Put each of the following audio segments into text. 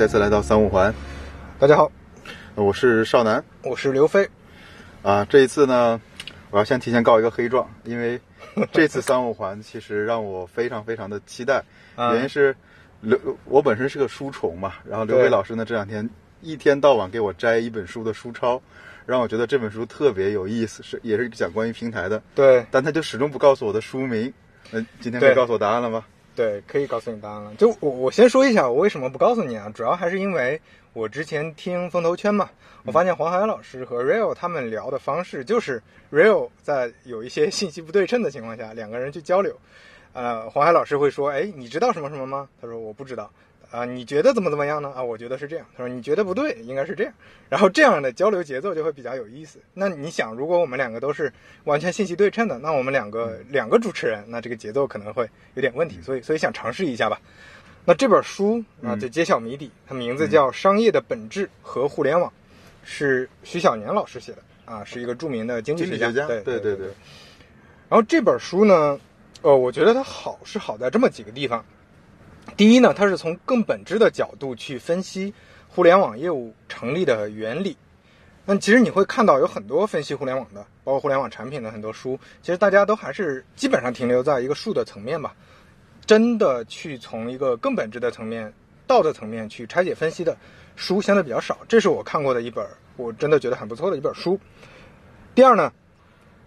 再次来到三五环，大家好，我是少南我是刘飞。啊。这一次呢，我要先提前告一个黑状，因为这次三五环其实让我非常非常的期待，啊原因是刘我本身是个书虫嘛，然后刘对飞老师呢这两天一天到晚给我摘一本书的书抄，让我觉得这本书特别有意思，是也是讲关于平台的，对但他就始终不告诉我的书名。那今天可以告诉我答案了吗？对，可以告诉你答案了。就我我先说一下，我为什么不告诉你啊？主要还是因为我之前听风投圈嘛，我发现黄海老师和 Real 他们聊的方式，就是 Real 在有一些信息不对称的情况下，两个人去交流。呃，黄海老师会说：“哎，你知道什么什么吗？”他说：“我不知道。”啊，你觉得怎么怎么样呢？啊，我觉得是这样。他说你觉得不对，应该是这样。然后这样的交流节奏就会比较有意思。那你想，如果我们两个都是完全信息对称的，那我们两个两个主持人，那这个节奏可能会有点问题。所以，所以想尝试一下吧。那这本书啊，就揭晓谜底，它名字叫《商业的本质和互联网》，是徐小年老师写的啊，是一个著名的经济学家。学家，对对对对。然后这本书呢，呃，我觉得它好是好在这么几个地方。第一呢，它是从更本质的角度去分析互联网业务成立的原理。那其实你会看到有很多分析互联网的，包括互联网产品的很多书，其实大家都还是基本上停留在一个术的层面吧。真的去从一个更本质的层面、道的层面去拆解分析的书相对比较少。这是我看过的一本，我真的觉得很不错的一本书。第二呢，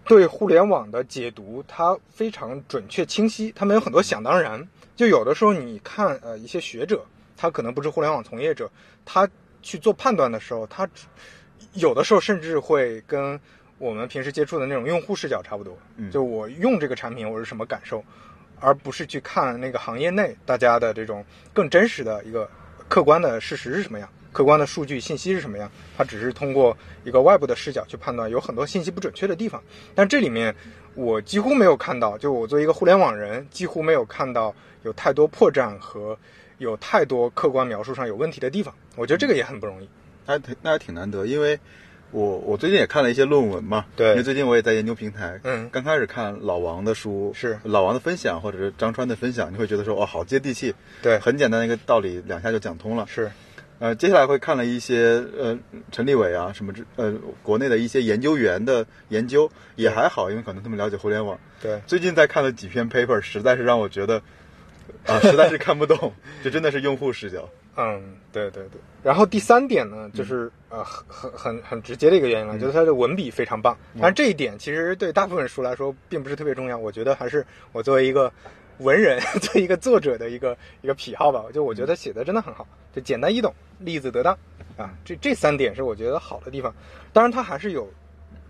对互联网的解读，它非常准确清晰，它没有很多想当然。就有的时候你看呃一些学者，他可能不是互联网从业者，他去做判断的时候，他只有的时候甚至会跟我们平时接触的那种用户视角差不多。嗯就我用这个产品我是什么感受，而不是去看那个行业内大家的这种更真实的一个客观的事实是什么样，客观的数据信息是什么样。他只是通过一个外部的视角去判断，有很多信息不准确的地方。但这里面我几乎没有看到，就我作为一个互联网人，几乎没有看到有太多破绽和有太多客观描述上有问题的地方。我觉得这个也很不容易。那挺那还挺难得，因为我我最近也看了一些论文嘛，对因为最近我也在研究平台，嗯刚开始看老王的书，是老王的分享或者是张川的分享，你会觉得说哦好接地气，对很简单的一个道理，两下就讲通了。是，呃，接下来会看了一些呃陈立伟啊什么之呃国内的一些研究员的研究也还好，因为可能他们了解互联网。对，最近在看了几篇 paper，实在是让我觉得啊、实在是看不懂，这真的是用户视角。嗯，对对对。然后第三点呢，就是、呃很很很很直接的一个原因了，就是它的文笔非常棒。但是这一点其实对大部分书来说并不是特别重要，我觉得还是我作为一个文人，作为一个作者的一个一个癖好吧。就我觉得写的真的很好，就简单易懂，例子得当啊，这这三点是我觉得好的地方。当然它还是有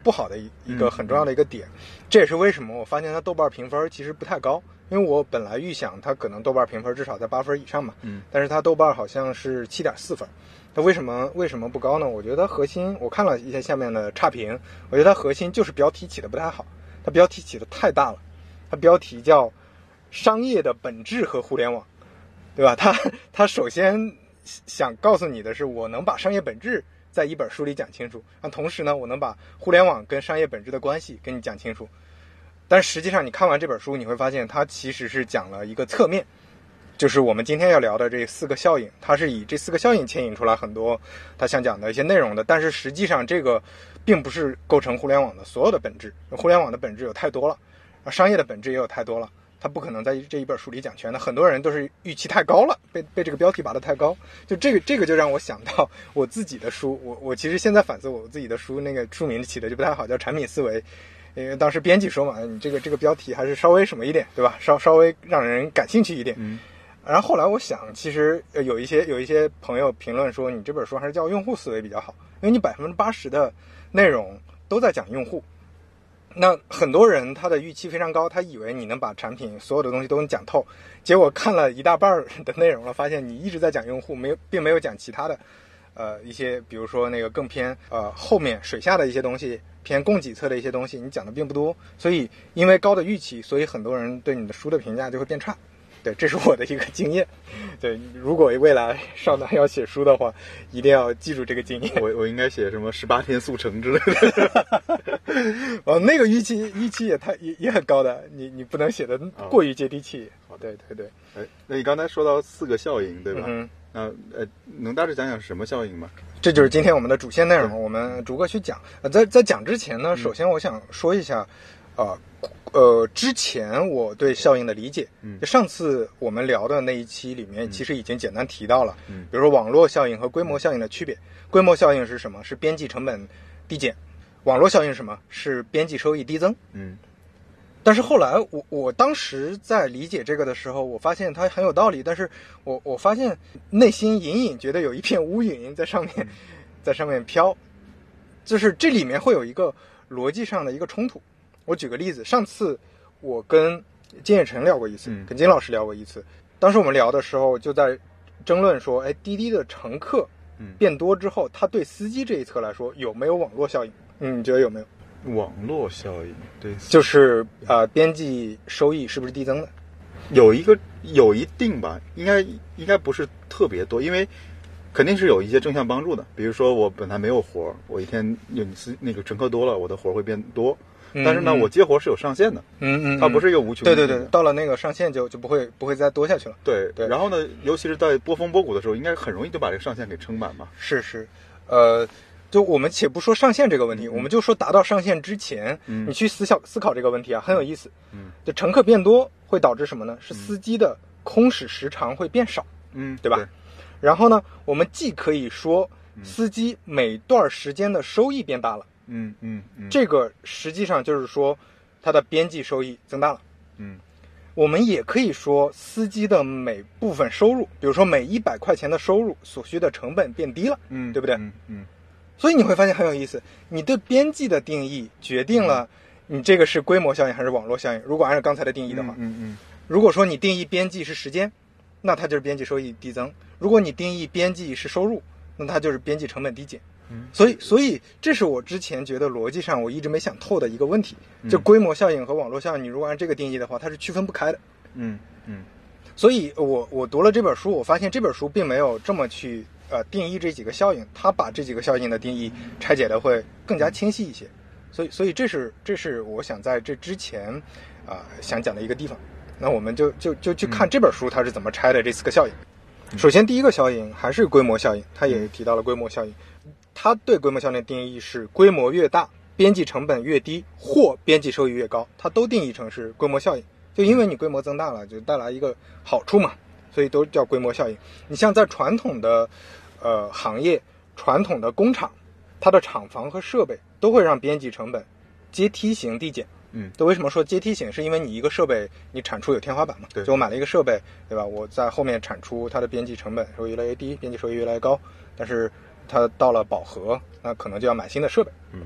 不好的一一个很重要的一个点，这也是为什么我发现它豆瓣评分其实不太高，因为我本来预想它可能豆瓣评分至少在八分以上嘛，嗯，但是它豆瓣好像是七点四分，它为什么为什么不高呢？我觉得核心我看了一些下面的差评，我觉得它核心就是标题起的不太好，它标题起的太大了，它标题叫“商业的本质和互联网”，对吧？它它首先想告诉你的是，我能把商业本质在一本书里讲清楚，那同时呢，我能把互联网跟商业本质的关系跟你讲清楚。但实际上，你看完这本书，你会发现它其实是讲了一个侧面，就是我们今天要聊的这四个效应，它是以这四个效应牵引出来很多他想讲的一些内容的。但是实际上，这个并不是构成互联网的所有的本质。互联网的本质有太多了，啊，商业的本质也有太多了。它不可能在这一本书里讲全的，很多人都是预期太高了，被被这个标题拔得太高。就这个这个就让我想到我自己的书，我我其实现在反思我自己的书，那个书名起的就不太好，叫产品思维。因为当时编辑说嘛，你这个这个标题还是稍微什么一点，对吧？稍稍微让人感兴趣一点。嗯。然后后来我想，其实呃有一些有一些朋友评论说，你这本书还是叫用户思维比较好，因为你百分之八十的内容都在讲用户。那很多人他的预期非常高，他以为你能把产品所有的东西都能讲透，结果看了一大半的内容了，发现你一直在讲用户，没有并没有讲其他的，呃一些比如说那个更偏呃后面水下的一些东西，偏供给侧的一些东西，你讲的并不多，所以因为高的预期，所以很多人对你的书的评价就会变差。对，这是我的一个经验。对，如果未来上南要写书的话，一定要记住这个经验。我我应该写什么十八天速成之类的。哦，那个预期预期也太也也很高的，你你不能写的过于接地气。好。对对对，哎，那你刚才说到四个效应，对吧？嗯，那呃，能大致讲讲是什么效应吗？这就是今天我们的主线内容，我们逐个去讲。呃，在在讲之前呢，首先我想说一下，啊、呃，之前我对效应的理解，嗯就上次我们聊的那一期里面，其实已经简单提到了，嗯比如说网络效应和规模效应的区别。规模效应是什么？是边际成本递减。网络效应是什么？是边际收益递增。嗯但是后来我我当时在理解这个的时候，我发现它很有道理，但是我我发现内心隐隐觉得有一片乌云在上面，在上面飘，就是这里面会有一个逻辑上的一个冲突。我举个例子，上次我跟金叶晨聊过一次，嗯跟金老师聊过一次，当时我们聊的时候就在争论说，哎，滴滴的乘客嗯，变多之后，它对司机这一侧来说有没有网络效应？嗯，你觉得有没有？网络效应对，就是呃，边际收益是不是递增的？有一个有一定吧，应该应该不是特别多，因为肯定是有一些正向帮助的。比如说我本来没有活儿，我一天有司那个乘客多了，我的活儿会变多。但是呢，嗯。我接活是有上限的，嗯嗯，它不是一个无穷的对对对，到了那个上限就就不会不会再多下去了。对对。然后呢，尤其是在波峰波谷的时候，应该很容易就把这个上限给撑满嘛。是是，呃，就我们且不说上限这个问题，我们就说达到上限之前，嗯。你去思想思考这个问题啊，很有意思。嗯。就乘客变多会导致什么呢？是司机的空驶时长会变少，嗯，对吧？然后呢，我们既可以说司机每段时间的收益变大了，嗯嗯嗯，这个实际上就是说它的边际收益增大了。嗯我们也可以说，司机的每部分收入，比如说每一百块钱的收入所需的成本变低了，嗯，对不对？嗯嗯所以你会发现很有意思，你对边际的定义决定了你这个是规模效应还是网络效应。如果按照刚才的定义的话，嗯嗯如果说你定义边际是时间，那它就是边际收益递增；如果你定义边际是收入，那它就是边际成本递减。嗯所以，所以这是我之前觉得逻辑上我一直没想透的一个问题，嗯就规模效应和网络效应，你如果按这个定义的话，它是区分不开的。嗯嗯所以我我读了这本书，我发现这本书并没有这么去呃定义这几个效应，它把这几个效应的定义拆解的会更加清晰一些。所以所以这是这是我想在这之前啊、想讲的一个地方。那我们就就就去看这本书它是怎么拆的这四个效应。首先第一个效应还是规模效应，它也提到了规模效应。它对规模效应的定义是规模越大，边际成本越低，或边际收益越高，它都定义成是规模效应。就因为你规模增大了，就带来一个好处嘛，所以都叫规模效应。你像在传统的呃行业、传统的工厂，它的厂房和设备都会让边际成本阶梯型递减。嗯就为什么说阶梯型？是因为你一个设备你产出有天花板嘛？对就我买了一个设备，对吧？我在后面产出它的边际成本会越来越低，边际收益越来越高。但是它到了饱和，那可能就要买新的设备。嗯，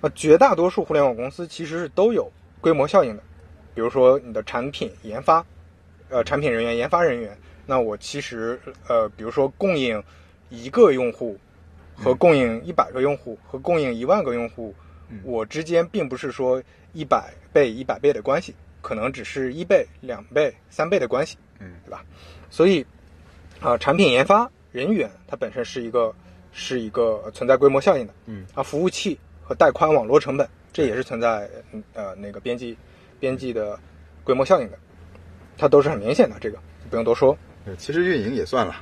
啊，绝大多数互联网公司其实是都有规模效应的，比如说你的产品研发，呃，产品人员、研发人员，那我其实呃，比如说供应一个用户和供应一百个用户和供应一万个用户，嗯我之间并不是说一百倍、一百倍的关系，可能只是一倍、两倍、三倍的关系。嗯对吧？所以啊、产品研发人员它本身是一个是一个存在规模效应的。嗯啊，服务器和带宽网络成本，这也是存在嗯呃那个边际边际的规模效应的，它都是很明显的，这个不用多说。对，其实运营也算了，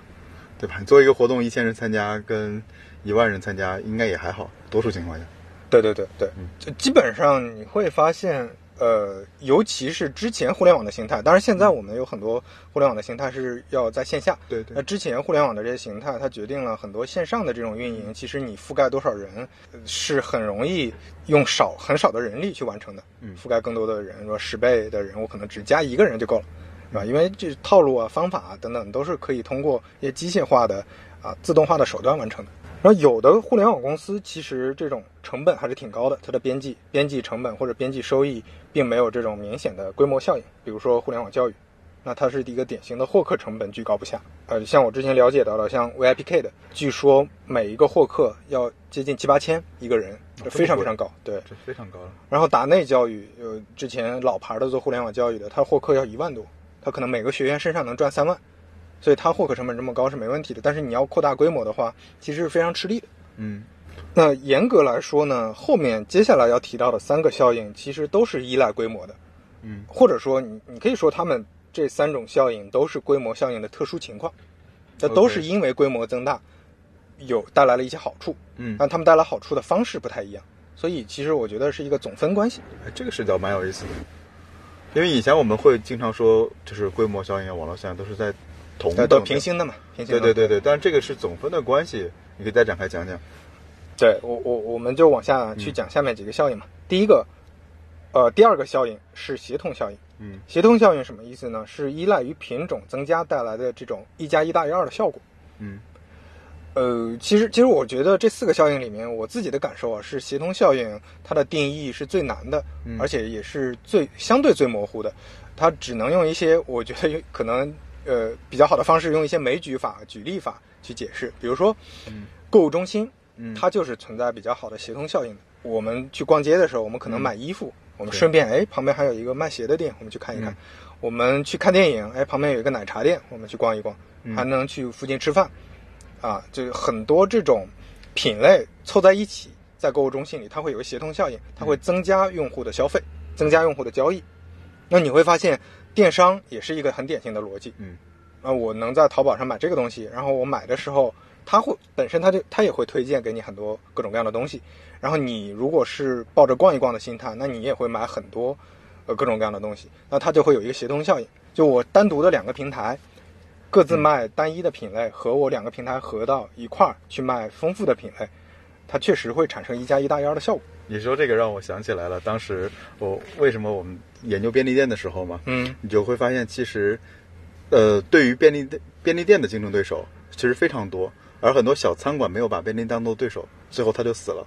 对吧？你做一个活动，一千人参加跟一万人参加，应该也还好，多数情况下。对对对对嗯，就基本上你会发现，呃，尤其是之前互联网的形态，当然现在我们有很多互联网的形态是要在线下。对对，那之前互联网的这些形态，它决定了很多线上的这种运营，其实你覆盖多少人，呃是很容易用少很少的人力去完成的。嗯覆盖更多的人，说十倍的人，我可能只加一个人就够了，是吧？因为这套路啊、方法啊等等都是可以通过一些机械化的啊、自动化的手段完成的。然后有的互联网公司其实这种成本还是挺高的，它的边际边际成本或者边际收益并没有这种明显的规模效应。比如说互联网教育，那它是一个典型的获客成本居高不下。呃，像我之前了解到的，像 VIPK 的，据说每一个获客要接近七八千一个人，这非常非常高。对，这非常高了。然后达内教育，呃，之前老牌的做互联网教育的，他获客要一万多，他可能每个学员身上能赚三万，所以它获客成本这么高是没问题的。但是你要扩大规模的话，其实是非常吃力的。嗯。那严格来说呢，后面接下来要提到的三个效应，其实都是依赖规模的，嗯。或者说你你可以说他们这三种效应都是规模效应的特殊情况，这都是因为规模增大有带来了一些好处，嗯，但他们带来好处的方式不太一样，所以其实我觉得是一个总分关系。哎，这个视角蛮有意思的，因为以前我们会经常说，就是规模效应啊、网络效应都是在同等。平行的嘛，平行的。对对对对，但是这个是总分的关系，你可以再展开讲讲。对我我我们就往下去讲下面几个效应嘛。第一个，呃，第二个效应是协同效应。嗯协同效应什么意思呢？是依赖于品种增加带来的这种一加一大于二的效果。嗯呃，其实其实我觉得这四个效应里面，我自己的感受啊，是协同效应它的定义是最难的，嗯而且也是最相对最模糊的。它只能用一些我觉得有可能呃比较好的方式，用一些枚举法、举例法去解释。比如说，嗯购物中心，嗯，它就是存在比较好的协同效应的。我们去逛街的时候，我们可能嗯买衣服，我们顺便哎旁边还有一个卖鞋的店，我们去看一看。嗯我们去看电影，哎旁边有一个奶茶店，我们去逛一逛，嗯还能去附近吃饭，啊，就很多这种品类凑在一起，在购物中心里，它会有个协同效应，它会增加用户的消费，增加用户的交易。那你会发现，电商也是一个很典型的逻辑。嗯啊，我能在淘宝上买这个东西，然后我买的时候，它会本身它就它也会推荐给你很多各种各样的东西，然后你如果是抱着逛一逛的心态，那你也会买很多呃各种各样的东西，那它就会有一个协同效应。就我单独的两个平台，各自卖单一的品类，和我两个平台合到一块儿去卖丰富的品类，它确实会产生一加一大于二的效果。你说这个让我想起来了，当时我为什么我们研究便利店的时候嘛，嗯，你就会发现其实，呃，对于便利店便利店的竞争对手其实非常多，而很多小餐馆没有把便利店当做对手，最后他就死了。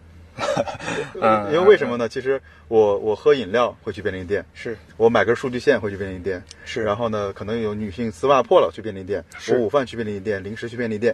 嗯 因为为什么呢？其实我我喝饮料会去便利店，是我买根数据线会去便利店，是然后呢，可能有女性丝袜破了去便利店，是我午饭去便利店，零食去便利店，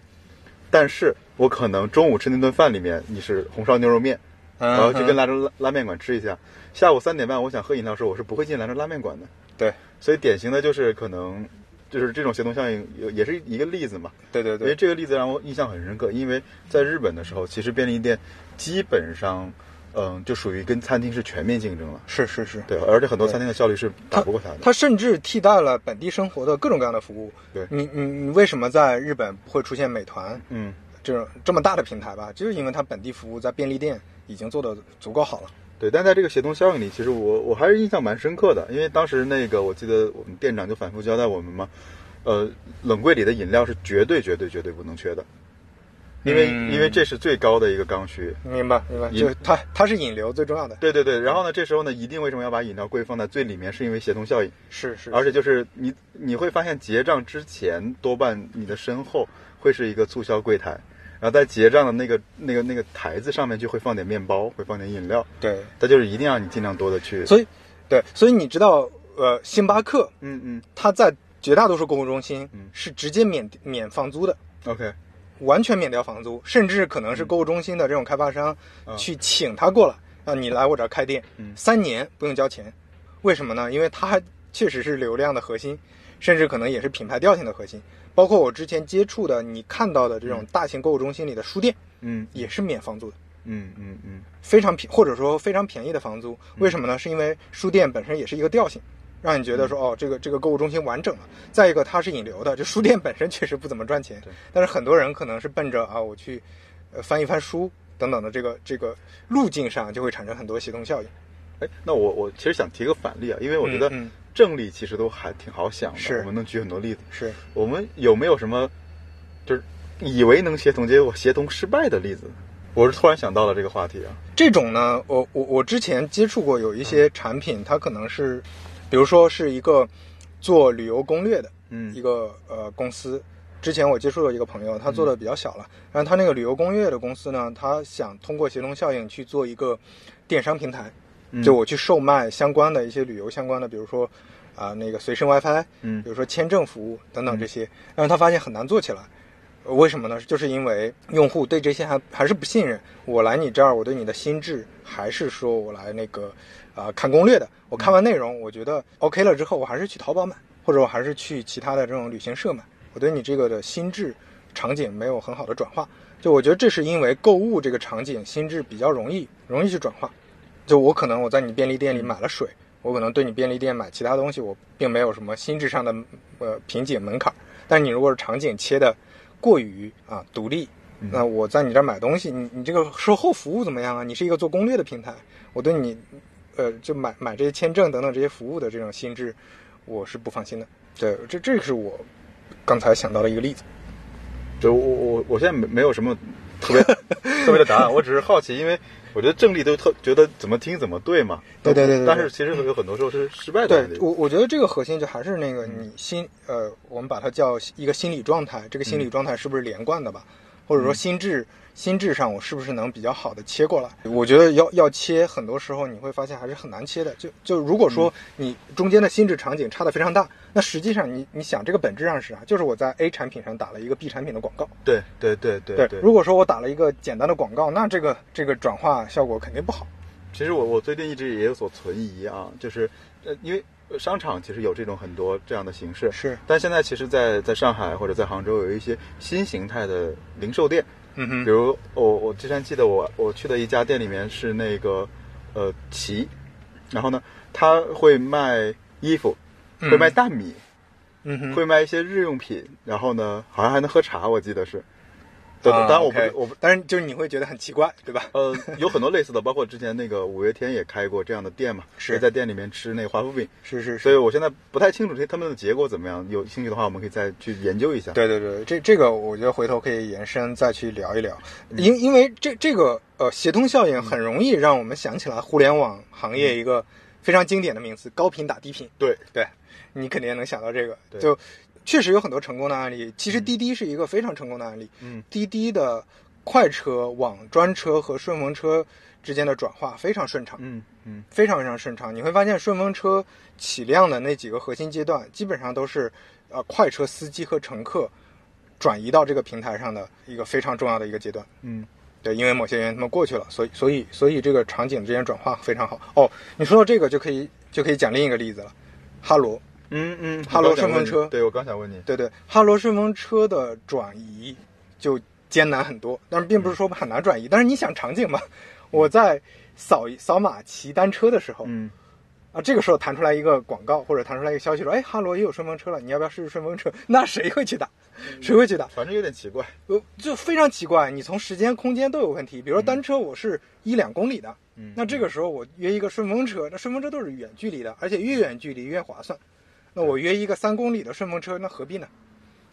但是我可能中午吃那顿饭里面你是红烧牛肉面，然后就跟兰州拉拉面馆吃一下，下午三点半我想喝饮料的时候，我是不会进兰州拉面馆的，对。所以典型的就是可能就是这种协同效应，也是一个例子嘛。对对对。因为，这个例子让我印象很深刻，因为在日本的时候，其实便利店基本上，嗯，就属于跟餐厅是全面竞争了。是是是，对，而且很多餐厅的效率是打不过它的。它甚至替代了本地生活的各种各样的服务。对你你你为什么在日本不会出现美团嗯，这种这么大的平台吧？就是因为它本地服务在便利店已经做得足够好了。对。但在这个协同效应里，其实我我还是印象蛮深刻的，因为当时那个我记得我们店长就反复交代我们嘛，呃，冷柜里的饮料是绝对绝对绝对不能缺的，因为、嗯因为这是最高的一个刚需。明白明白，就它它是引流最重要的。对对对，然后呢，这时候呢，一定为什么要把饮料柜放在最里面？是因为协同效应。是是，而且就是你你会发现结账之前多半你的身后会是一个促销柜台，然后在结账的那个那个那个台子上面就会放点面包，会放点饮料，对，它就是一定让你尽量多的去。所以对，所以你知道，呃，星巴克嗯嗯它在绝大多数购物中心嗯是直接免免房租的。，OK，完全免掉房租，甚至可能是购物中心的这种开发商嗯去请他过来，让你来我这儿开店，嗯三年不用交钱。为什么呢？因为它确实是流量的核心，甚至可能也是品牌调性的核心。包括我之前接触的、你看到的这种大型购物中心里的书店，嗯也是免房租的，嗯嗯嗯非常便或者说非常便宜的房租。为什么呢？是因为书店本身也是一个调性。让你觉得说哦，这个这个购物中心完整了。再一个，它是引流的，就书店本身确实不怎么赚钱，但是很多人可能是奔着啊我去，呃翻一翻书等等的这个这个路径上，就会产生很多协同效应。哎，那我我其实想提个反例啊，因为我觉得正例其实都还挺好想的，是我们能举很多例子。是，我们有没有什么就是以为能协同，结果协同失败的例子？我是突然想到了这个话题啊。这种呢，我我我之前接触过有一些产品，它可能是，比如说是一个做旅游攻略的嗯一个呃公司。之前我接触了一个朋友，他做的比较小了，然后他那个旅游攻略的公司呢，他想通过协同效应去做一个电商平台，嗯就我去售卖相关的一些旅游相关的，比如说啊、那个随身 WiFi，嗯比如说签证服务等等这些，但是他发现很难做起来。呃为什么呢？就是因为用户对这些还还是不信任。我来你这儿，我对你的心智，还是说我来那个啊、看攻略的。我看完内容，我觉得 OK 了之后，我还是去淘宝买，或者我还是去其他的这种旅行社买。我对你这个的心智场景没有很好的转化。就我觉得这是因为购物这个场景心智比较容易容易去转化。就我可能我在你便利店里买了水，我可能对你便利店买其他东西，我并没有什么心智上的呃瓶颈门槛。但你如果是场景切的过于啊独立，那我在你这儿买东西，你你这个售后服务怎么样啊？你是一个做攻略的平台，我对你呃就买买这些签证等等这些服务的这种心智，我是不放心的。对，这这是我刚才想到的一个例子。就我我我现在没没有什么特别特别的答案，我只是好奇，因为我觉得正例都特觉得怎么听怎么对嘛。对对对对对但是其实有很多时候是失败的对。我，我觉得这个核心就还是那个你心呃，我们把它叫一个心理状态，这个心理状态是不是连贯的吧？或者说心智心智上我是不是能比较好的切过来？我觉得要要切，很多时候你会发现还是很难切的。就就如果说你中间的心智场景差的非常大，那实际上你你想这个本质上是啥？就是我在 A 产品上打了一个 B 产品的广告。对对对对对，对。如果说我打了一个简单的广告，那这个这个转化效果肯定不好。其实我我最近一直也有所存疑啊，就是呃，因为呃商场其实有这种很多这样的形式，是，但现在其实在，在上海或者在杭州有一些新形态的零售店，嗯哼。比如我我之前记得我我去的一家店里面是那个呃旗，然后呢他会卖衣服，会卖大米，嗯哼，会卖一些日用品，然后呢好像还能喝茶，我记得是。当然我不我不但是就是你会觉得很奇怪，对吧？呃，有很多类似的，包括之前那个五月天也开过这样的店嘛，是在店里面吃那个华夫饼，是是是所以我现在不太清楚这他们的结果怎么样。有兴趣的话，我们可以再去研究一下。对对对，这这个我觉得回头可以延伸再去聊一聊，嗯因因为这这个呃协同效应很容易让我们想起来互联网行业一个非常经典的名词——高频打低频。对对，你肯定也能想到这个，对就确实有很多成功的案例。其实滴滴是一个非常成功的案例，嗯，滴滴的快车往专车和顺风车之间的转化非常顺畅。嗯嗯非常非常顺畅。你会发现顺风车起量的那几个核心阶段，基本上都是呃快车司机和乘客转移到这个平台上的一个非常重要的一个阶段。嗯对，因为某些原因他们过去了，所以所以所以这个场景之间转化非常好。哦，你说到这个就可以就可以讲另一个例子了，哈罗。嗯嗯，哈罗顺风车对我刚想问你，对对，哈罗顺风车的转移就艰难很多，但是并不是说很难转移。但是你想场景吧，我在扫扫码骑单车的时候，嗯啊，这个时候弹出来一个广告或者弹出来一个消息说，哎，哈罗也有顺风车了，你要不要试试顺风车？那谁会去打？谁会去打？反正有点奇怪。呃，就非常奇怪，你从时间、空间都有问题。比如说单车，我是一两公里的，嗯那这个时候我约一个顺风车，那顺风车都是远距离的，而且越远距离越划算。那我约一个三公里的顺风车，那何必呢？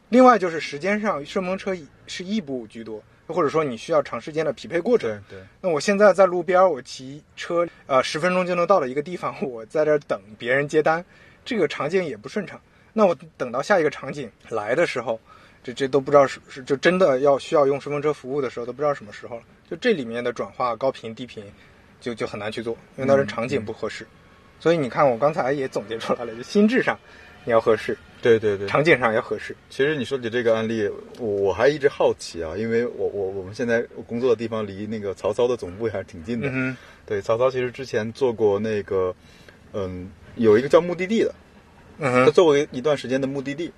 另外就是时间上，顺风车是异步居多，或者说你需要长时间的匹配过程对。对，那我现在在路边儿，我骑车，呃，十分钟就能到了一个地方，我在这儿等别人接单，这个场景也不顺畅。那我等到下一个场景来的时候，这这都不知道是是就真的要需要用顺风车服务的时候，都不知道什么时候了。就这里面的转化高频低频，就就很难去做，因为那是场景不合适。所以你看，我刚才也总结出来了，就心智上你要合适，对对对。场景上要合适。其实你说起这个案例，我我还一直好奇啊，因为我我我们现在工作的地方离那个曹操的总部还是挺近的。嗯对，曹操其实之前做过那个，嗯，有一个叫目的地的，嗯他，做过一段时间的目的地。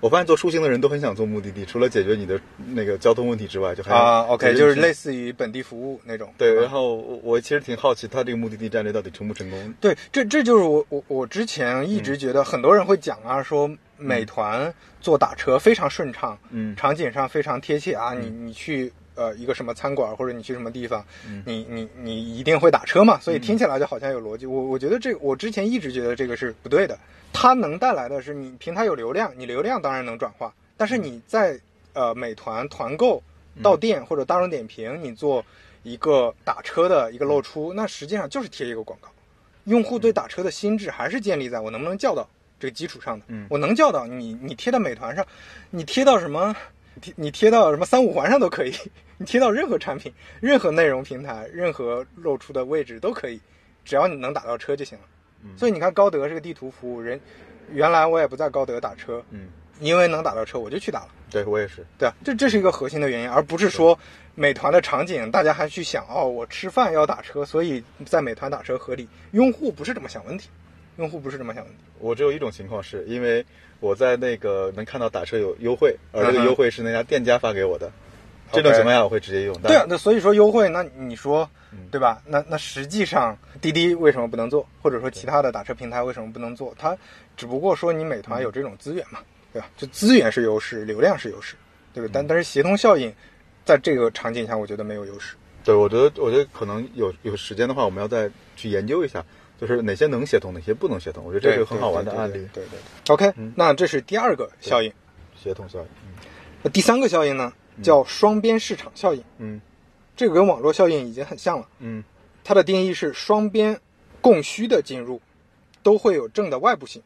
我发现做出行的人都很想做目的地，除了解决你的那个交通问题之外，就还啊，OK，就是类似。于本地服务那种。对，然后我我其实挺好奇，他这个目的地战略到底成不成功？对，这这就是我我我之前一直觉得很多人会讲啊，说美团做打车非常顺畅，嗯场景上非常贴切啊，你你去呃一个什么餐馆或者你去什么地方，嗯你你你一定会打车嘛，所以听起来就好像有逻辑。我我觉得这个我之前一直觉得这个是不对的，它能带来的是你平台有流量，你流量当然能转化，但是你在呃美团团购到店或者大众点评，你做一个打车的一个露出，那实际上就是贴一个广告。用户对打车的心智还是建立在我能不能叫到这个基础上的。嗯我能叫到你，你贴到美团上，你贴到什么？贴你贴到什么三五环上都可以，你贴到任何产品、任何内容平台、任何露出的位置都可以，只要你能打到车就行了。嗯所以你看，高德这个地图服务，人原来我也不在高德打车，嗯，因为能打到车我就去打了。对我也是。对啊，这这是一个核心的原因，而不是说美团的场景大家还去想哦，我吃饭要打车，所以在美团打车合理。用户不是这么想问题，用户不是这么想的。我只有一种情况是，因为我在那个能看到打车有优惠，而这个优惠是那家店家发给我的，这种情况下我会直接用。但对啊，那所以说优惠，那你说嗯对吧？那那实际上滴滴为什么不能做，或者说其他的打车平台为什么不能做？它只不过说你美团有这种资源嘛，对吧？就资源是优势，流量是优势，对吧？但但是协同效应，在这个场景下，我觉得没有优势。对，我觉得我觉得可能有有时间的话，我们要再去研究一下，就是哪些能协同，哪些不能协同。我觉得这是，个很好玩的案例。对对对对 OK，嗯那这是第二个效应。协同效应。那第三个效应呢，叫双边市场效应。嗯这个跟网络效应已经很像了。嗯它的定义是双边供需的进入都会有正的外部性。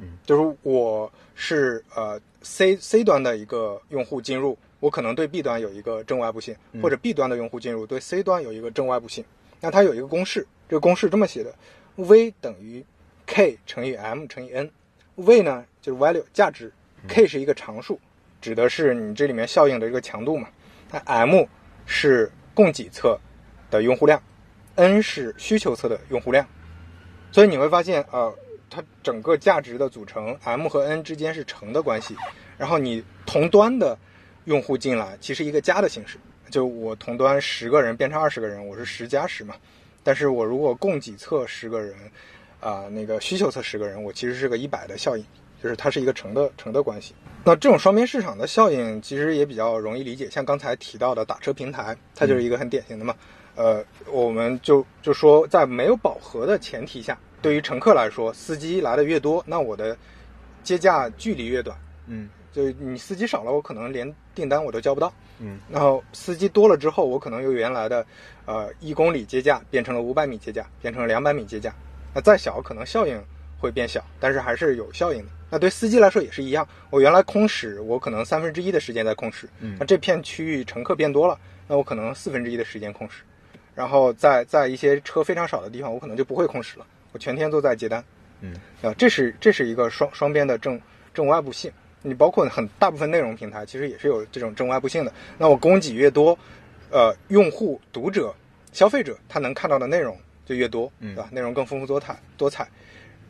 嗯，就是我是呃 C C 端的一个用户进入，我可能对 B 端有一个正外部性，嗯或者 B 端的用户进入对 C 端有一个正外部性。那它有一个公式，这个公式这么写的：V 等于 K 乘以 M 乘以 N。V 呢就是 value 价值，K 是一个常数，指的是你这里面效应的这个强度嘛。那 M 是供给侧的用户量，N 是需求侧的用户量。所以你会发现，呃，它整个价值的组成 M 和 N 之间是乘的关系，然后你同端的用户进来，其实一个加的形式，就我同端十个人变成二十个人，我是十加十嘛。但是我如果供给侧十个人，啊、那个需求侧十个人，我其实是个一百的效应，就是它是一个乘的乘的关系。那这种双边市场的效应其实也比较容易理解，像刚才提到的打车平台，它就是一个很典型的嘛。呃，我们就就说在没有饱和的前提下，对于乘客来说，司机来的越多，那我的接驾距离越短。嗯就你司机少了，我可能连订单我都交不到。嗯然后司机多了之后，我可能由原来的呃一公里接驾变成了五百米接驾，变成了两百米接驾。那再小，可能效应会变小，但是还是有效应的。那对司机来说也是一样，我原来空驶，我可能三分之一的时间在空驶，嗯那这片区域乘客变多了，那我可能四分之一的时间空驶。然后在在一些车非常少的地方，我可能就不会空驶了，我全天都在接单。嗯啊，这是这是一个双双边的正正外部性。你包括很大部分内容平台其实也是有这种正外部性的。那我供给越多，呃，用户、读者、消费者他能看到的内容就越多，嗯对吧？内容更丰富多彩多彩。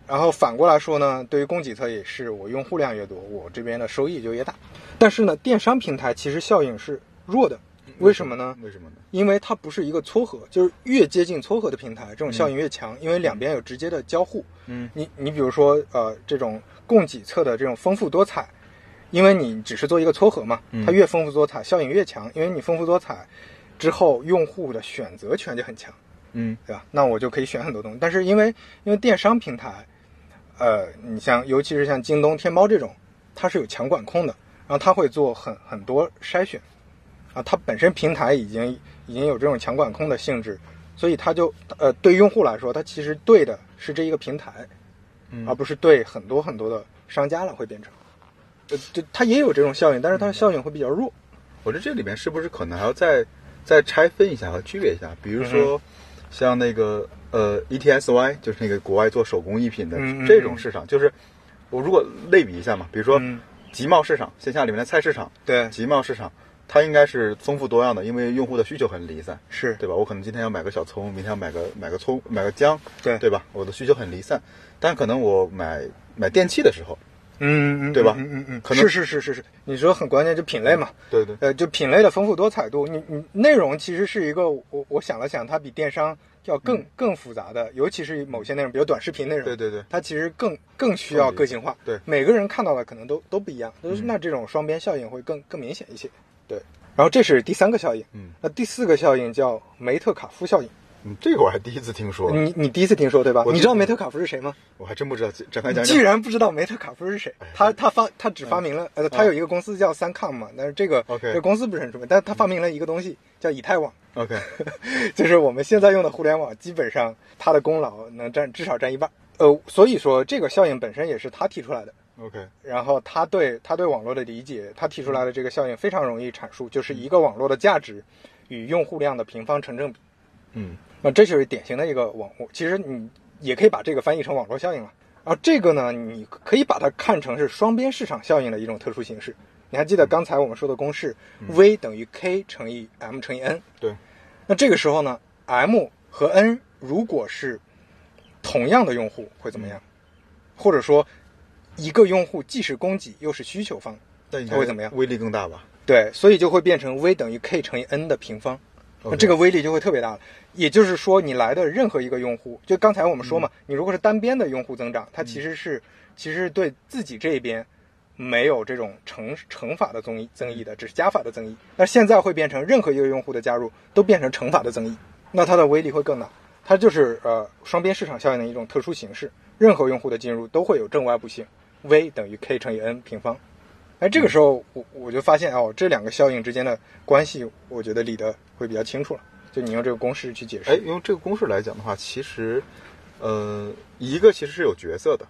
然后反过来说呢，对于供给侧也是，我用户量越多，我这边的收益就越大。但是呢，电商平台其实效应是弱的，为什么呢？为什么呢？因为它不是一个撮合，就是越接近撮合的平台，这种效应越强，因为两边有直接的交互。嗯你你比如说呃，这种供给侧的这种丰富多彩，因为你只是做一个撮合嘛，嗯它越丰富多彩，效应越强，因为你丰富多彩之后，用户的选择权就很强，嗯对吧？那我就可以选很多东西。但是因为因为电商平台，呃，你像尤其是像京东、天猫这种，它是有强管控的，然后它会做很很多筛选，啊，它本身平台已经已经有这种强管控的性质，所以它就呃对用户来说，它其实对的是这一个平台，嗯而不是对很多很多的商家了会变成，呃，这它也有这种效应，但是它的效应会比较弱。我觉得这里面是不是可能还要再再拆分一下和区别一下？比如说，像那个呃 ETSY，就是那个国外做手工艺品的这种市场，就是我如果类比一下嘛，比如说嗯集贸市场，线下里面的菜市场，对，集贸市场它应该是丰富多样的，因为用户的需求很离散，是，对吧？我可能今天要买个小葱，明天要买个买个葱，买个姜，对对吧？我的需求很离散，但可能我买买电器的时候，嗯嗯，对吧？嗯嗯嗯，可能是是是是是，你说很关键，就品类嘛，对对，呃，就品类的丰富多彩度，你你内容其实是一个，我我想了想，它比电商要更、更复杂的，尤其是某些内容，比如短视频内容，对对对。它其实更更需要个性化，对。每个人看到的可能都都不一样，就是嗯。那这种双边效应会更更明显一些，对。然后这是第三个效应，嗯。那第四个效应叫梅特卡夫效应，嗯，这个我还第一次听说，你你第一次听说对吧？你知道梅特卡夫是谁吗？我还真不知道，展开讲既讲。然不知道梅特卡夫是谁，他他发他只发明了，呃，他有一个公司叫三 com 嘛，但是这个这个公司不是很出名，但是他发明了一个东西叫以太网，OK，就是我们现在用的互联网，基本上他的功劳能占至少占一半。呃，所以说这个效应本身也是他提出来的，OK，然后他对他对网络的理解，他提出来的这个效应非常容易阐述，就是一个网络的价值与用户量的平方成正比。嗯那这就是典型的一个网，其实你也可以把这个翻译成网络效应了。然后这个呢，你可以把它看成是双边市场效应的一种特殊形式。你还记得刚才我们说的公式、v 等于 k 乘以 m 乘以 n。对，那这个时候呢，m 和 n 如果是同样的用户会怎么样？或者说，一个用户既是供给又是需求方，那它会怎么样威力更大吧？对，所以就会变成 v 等于 k 乘以 n 的平方，那这个威力就会特别大了。也就是说，你来的任何一个用户，就刚才我们说嘛，你如果是单边的用户增长，它其实是、其实是对自己这一边没有这种乘乘法的增益增益的，只是加法的增益。那现在会变成任何一个用户的加入都变成乘法的增益，那它的威力会更大。它就是呃双边市场效应的一种特殊形式，任何用户的进入都会有正外部性，v 等于 k 乘以 n 平方。哎，这个时候我我就发现哦，这两个效应之间的关系，我觉得理得会比较清楚了。就你用这个公式去解释，哎，用这个公式来讲的话，其实，呃，一个其实是有角色的，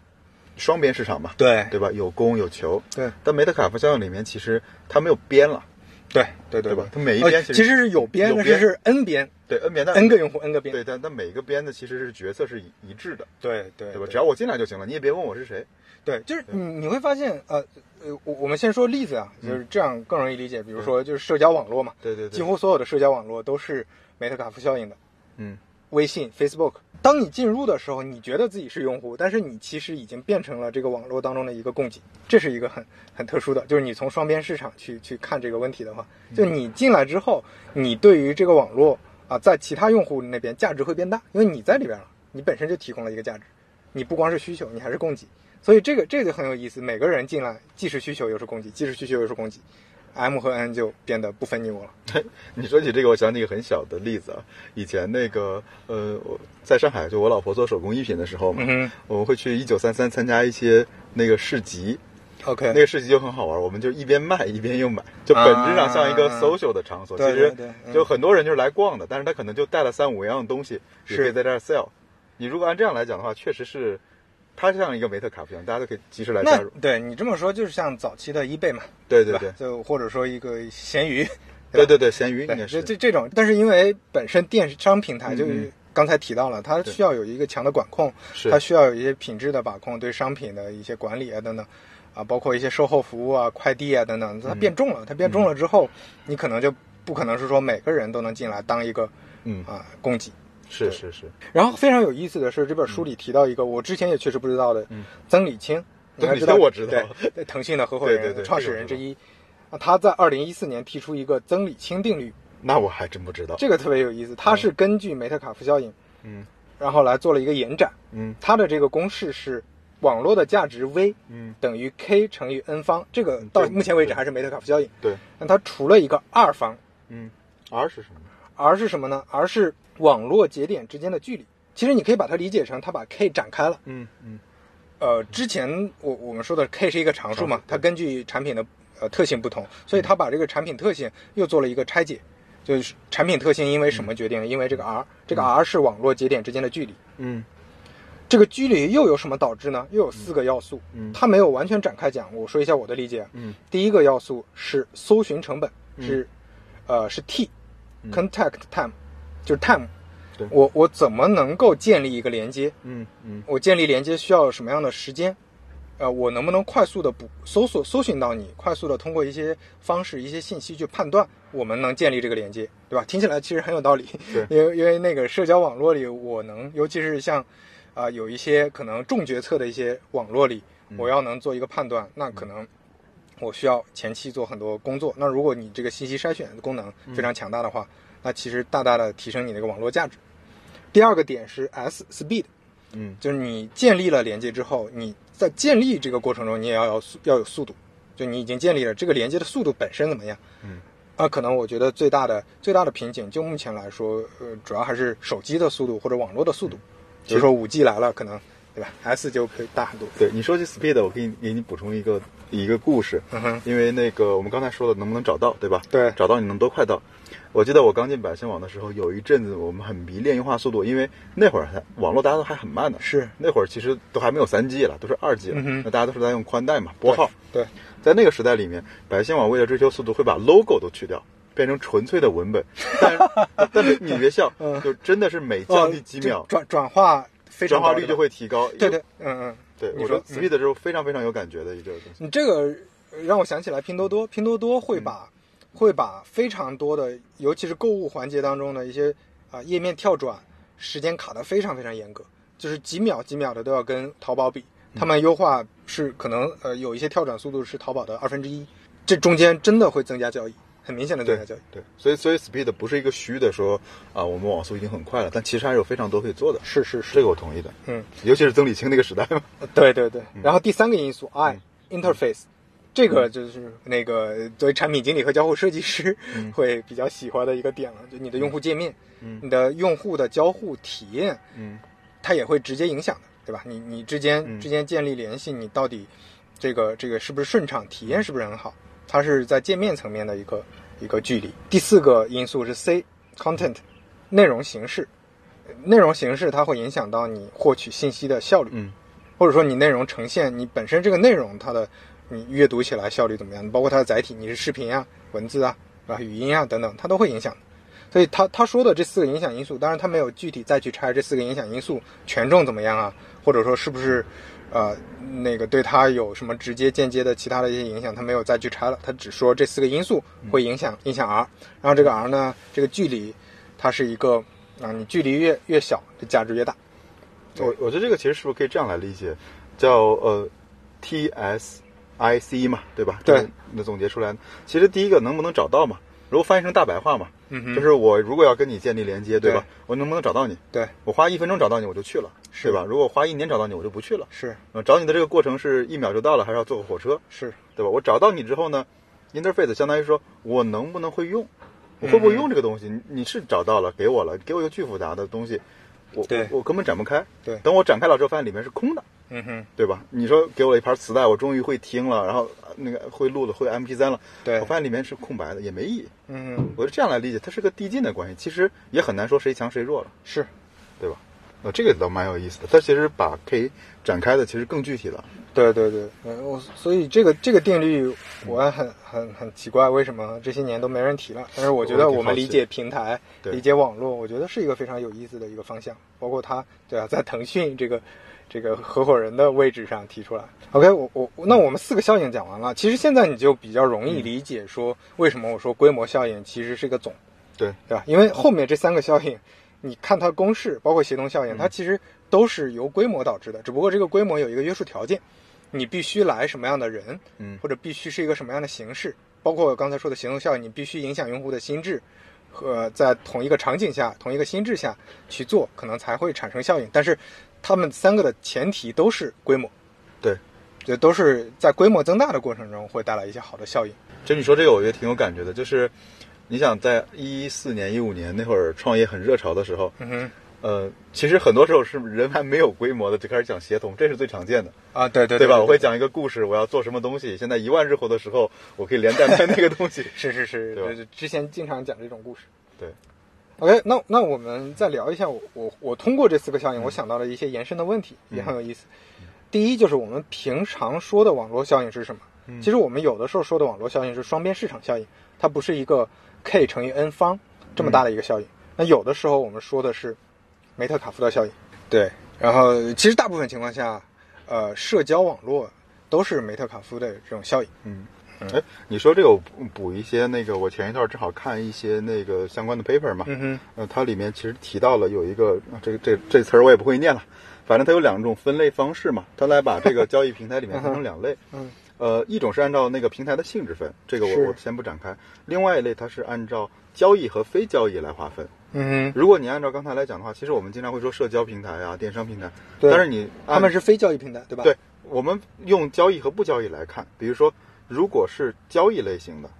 双边市场嘛，对对吧？有供有求，对但梅特卡夫效应里面其实它没有边了，对对对对吧？它每一呃边其实是有边，有边但是是 n 边对 n 边，但，n 个用户 n 个边，对，但但每个边的其实是角色是一一致的，对对对吧？只要我进来就行了，你也别问我是谁。对，就是你你会发现，呃呃，我我们先说例子啊，就是这样更容易理解。比如说，就是社交网络嘛，对对对，几乎所有的社交网络都是梅特卡夫效应的。嗯，微信、Facebook，当你进入的时候，你觉得自己是用户，但是你其实已经变成了这个网络当中的一个供给，这是一个很很特殊的，就是你从双边市场去去看这个问题的话，就你进来之后，你对于这个网络啊，在其他用户那边价值会变大，因为你在里边了，你本身就提供了一个价值，你不光是需求，你还是供给，所以这个这个就很有意思，每个人进来既是需求又是供给，既是需求又是供给，M 和 N 就变得不分你我了。你说起这个，我想起一个很小的例子啊。以前那个呃，我在上海，就我老婆做手工艺品的时候嘛，嗯我们会去一九三三参加一些那个市集，，OK，那个市集就很好玩，我们就一边卖一边又买，就本质上像一个啊 social 的场所。对其实就很多人就是来逛的，但是他可能就带了三五样东西，可以在这儿 sell。你如果按这样来讲的话，确实是，它像一个维特卡夫一样，大家都可以及时来加那入。对你这么说，就是像早期的 eBay 嘛，对对对就或者说一个闲鱼，对对对，闲鱼应对，该是。这这这种，但是因为本身电商平台嗯就是刚才提到了，它需要有一个强的管控，是。它需要有一些品质的把控，对商品的一些管理啊等等，啊，包括一些售后服务啊、快递啊等等，它变重了，它变重了之后，你可能就不可能是说每个人都能进来当一个嗯，啊供给。是是是，然后非常有意思的是，这本书里提到一个我之前也确实不知道的，嗯曾李清，你还曾理知道我知道对，腾讯的合伙对对对人、创始人之一。啊，他在二零一四年提出一个曾李清定律，那我还真不知道。这个特别有意思。他是根据梅特卡夫效应，嗯然后来做了一个延展。嗯他的这个公式是网络的价值 v 嗯，等于 k 乘以 n 方，这个到目前为止还是梅特卡夫效应。对，那它除了一个 r 方嗯，R 是什么？，r 是什么呢？r 是网络节点之间的距离。其实你可以把它理解成，它把 k 展开了。嗯嗯呃，之前我我们说的 k 是一个常数嘛，它根据产品的呃特性不同，所以它把这个产品特性又做了一个拆解，就是产品特性因为什么决定了？因为这个 r，这个 r 是网络节点之间的距离。嗯这个距离又有什么导致呢？又有四个要素，嗯它没有完全展开讲。我说一下我的理解。嗯第一个要素是搜寻成本，嗯是呃是 t 嗯 contact time，就是 time 对。我我怎么能够建立一个连接？嗯嗯我建立连接需要什么样的时间？呃，我能不能快速的捕搜索搜寻到你？快速的通过一些方式、一些信息去判断我们能建立这个连接，对吧？听起来其实很有道理。对因为因为那个社交网络里，我能，尤其是像啊、有一些可能重决策的一些网络里，我要能做一个判断，那可能我需要前期做很多工作。那如果你这个信息筛选的功能非常强大的话，那其实大大的提升你那个网络价值。第二个点是 S speed，嗯就是你建立了连接之后，你在建立这个过程中，你也要要速要有速度，就你已经建立了这个连接的速度本身怎么样？嗯，啊，可能我觉得最大的最大的瓶颈，就目前来说，呃，主要还是手机的速度或者网络的速度。比如说五 G 来了，可能对吧？S 就可以大很多。对，你说起 speed，我给你给你补充一个一个故事，嗯哼，因为那个我们刚才说的能不能找到，对吧？对找到你能多快到？我记得我刚进百姓网的时候，有一阵子我们很迷恋优化速度，因为那会儿还网络大家都还很慢呢。是那会儿其实都还没有三 G 了，都是二 G 了。嗯那大家都是在用宽带嘛，拨号。对，在那个时代里面，百姓网为了追求速度，会把 logo 都去掉，变成纯粹的文本。但是 但是你别笑，嗯就真的是每降低几秒哦，转转化非常转化率就会提高。对对，嗯嗯。对，我觉得 speed 是非常非常有感觉的一个东西。你这个让我想起来拼多多，拼多多会把、会把非常多的，尤其是购物环节当中的一些啊、页面跳转时间卡得非常非常严格，就是几秒几秒的都要跟淘宝比。他们优化是可能呃有一些跳转速度是淘宝的二分之一，这中间真的会增加交易，很明显的增加交易。对，所以所以 speed 不是一个虚的说啊，我们网速已经很快了，但其实还是有非常多可以做的。是是是，这个我同意的。嗯，尤其是曾理清那个时代嘛。对对对。然后第三个因素，I interface，这个就是那个作为产品经理和交互设计师 会比较喜欢的一个点了，就你的用户界面，嗯你的用户的交互体验，嗯它也会直接影响的，对吧？你你之间、嗯之间建立联系，你到底这个这个是不是顺畅，体验是不是很好？它是在界面层面的一个一个距离。第四个因素是 C content 内容形式，内容形式它会影响到你获取信息的效率，嗯或者说你内容呈现你本身这个内容它的你阅读起来效率怎么样？包括它的载体，你是视频啊、文字啊、啊语音啊等等，它都会影响。所以他他说的这四个影响因素，当然他没有具体再去拆这四个影响因素权重怎么样啊，或者说是不是呃那个对他有什么直接间接的其他的一些影响，他没有再去拆了，他只说这四个因素会影响影响 R，然后这个 R 呢，这个距离它是一个啊，你距离越越小，这价值越大。我我觉得这个其实是不是可以这样来理解，叫呃 T S I C 嘛，对吧？对这个那总结出来，其实第一个能不能找到嘛？如果翻译成大白话嘛，就是我如果要跟你建立连接，对吧？对我能不能找到你？对，我花一分钟找到你，我就去了，是对吧？如果花一年找到你，我就不去了。是呃，找你的这个过程是一秒就到了，还是要坐个火车，是，对吧？我找到你之后呢，interface 相当于说我能不能会用，我会不会用这个东西？你你是找到了，给我了，给我一个巨复杂的东西，我我根本展不开。对等我展开了之后，发现里面是空的，嗯哼，对吧？你说给我一盘磁带，我终于会听了，然后呃那个会录了，会 MP 3了，对我发现里面是空白的，也没意义。嗯哼，我是这样来理解，它是个递进的关系，其实也很难说谁强谁弱了，是对吧？呃，这个倒蛮有意思的，它其实把可以展开的其实更具体了。对对对，嗯，我所以这个这个定律我很很很奇怪，为什么这些年都没人提了？但是我觉得我们理解平台、对理解网络，我觉得是一个非常有意思的一个方向。包括它，对啊，在腾讯这个这个合伙人的位置上提出来。OK，我我那我们四个效应讲完了，其实现在你就比较容易理解说为什么我说规模效应其实是一个总，对，对吧？因为后面这三个效应，你看它公式，包括协同效应，它其实都是由规模导致的，只不过这个规模有一个约束条件，你必须来什么样的人，嗯。或者必须是一个什么样的形式，包括我刚才说的协同效应，你必须影响用户的心智，和在同一个场景下、同一个心智下去做，可能才会产生效应。但是，它们三个的前提都是规模，对，这都是在规模增大的过程中会带来一些好的效应。其实你说这个，我觉得挺有感觉的，就是你想在一四年、一五年那会儿创业很热潮的时候，嗯哼，呃，其实很多时候是人还没有规模的就开始讲协同，这是最常见的，啊，对对对吧？我会讲一个故事，我要做什么东西，现在一万日活的时候，我可以连带卖那个东西。是是是，对对之前经常讲这种故事。对，OK，那那我们再聊一下我我我通过这四个效应，我想到了一些延伸的问题，也很有意思。第一就是我们平常说的网络效应是什么？其实我们有的时候说的网络效应是双边市场效应，它不是一个 k 乘以 n 方这么大的一个效应。那有的时候我们说的是梅特卡夫的效应。对，然后其实大部分情况下，呃，社交网络都是梅特卡夫的这种效应。嗯，哎，你说这个我补补一些那个，我前一段正好看一些那个相关的 paper 嘛，嗯哼，呃，它里面其实提到了有一个啊这个这这词儿我也不会念了，反正它有两种分类方式嘛，它来把这个交易平台里面 分成两类，嗯。呃，一种是按照那个平台的性质分，这个我我先不展开，另外一类它是按照交易和非交易来划分。嗯哼，如果你按照刚才来讲的话，其实我们经常会说社交平台啊、电商平台，对。但是你他们是非交易平台，对吧？对，我们用交易和不交易来看，比如说，如果是交易类型的，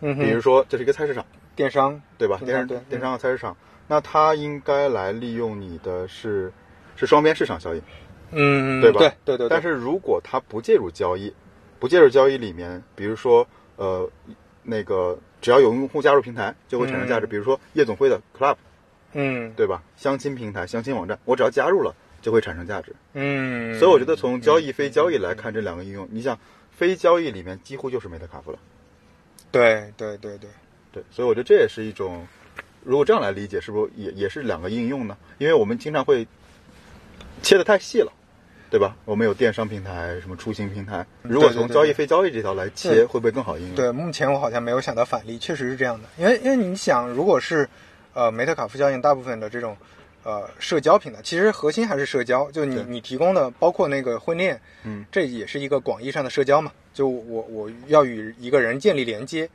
嗯，比如说这是一个菜市场，电商，对吧？电商电商和菜市场，那它应该来利用你的是是双边市场效应，嗯，对吧？对对对，但是如果它不介入交易，不介入交易里面，比如说呃那个只要有用户加入平台，就会产生价值。嗯比如说夜总会的 Club，嗯对吧？相亲平台、相亲网站，我只要加入了就会产生价值。嗯，所以我觉得从交易、非交易来看这两个应用，你想非交易里面几乎就是梅特卡夫了。对对对对，对，所以我觉得这也是一种，如果这样来理解，是不是也也是两个应用呢？因为我们经常会切的太细了，对吧？我们有电商平台，什么出行平台，如果从交易非交易这条来切，会不会更好应用？对，目前我好像没有想到反例，确实是这样的。因为因为你想，如果是呃梅特卡夫效应，大部分的这种呃社交平台，其实核心还是社交。就你你提供的，包括那个婚恋，嗯，这也是一个广义上的社交嘛。就我我要与一个人建立连接，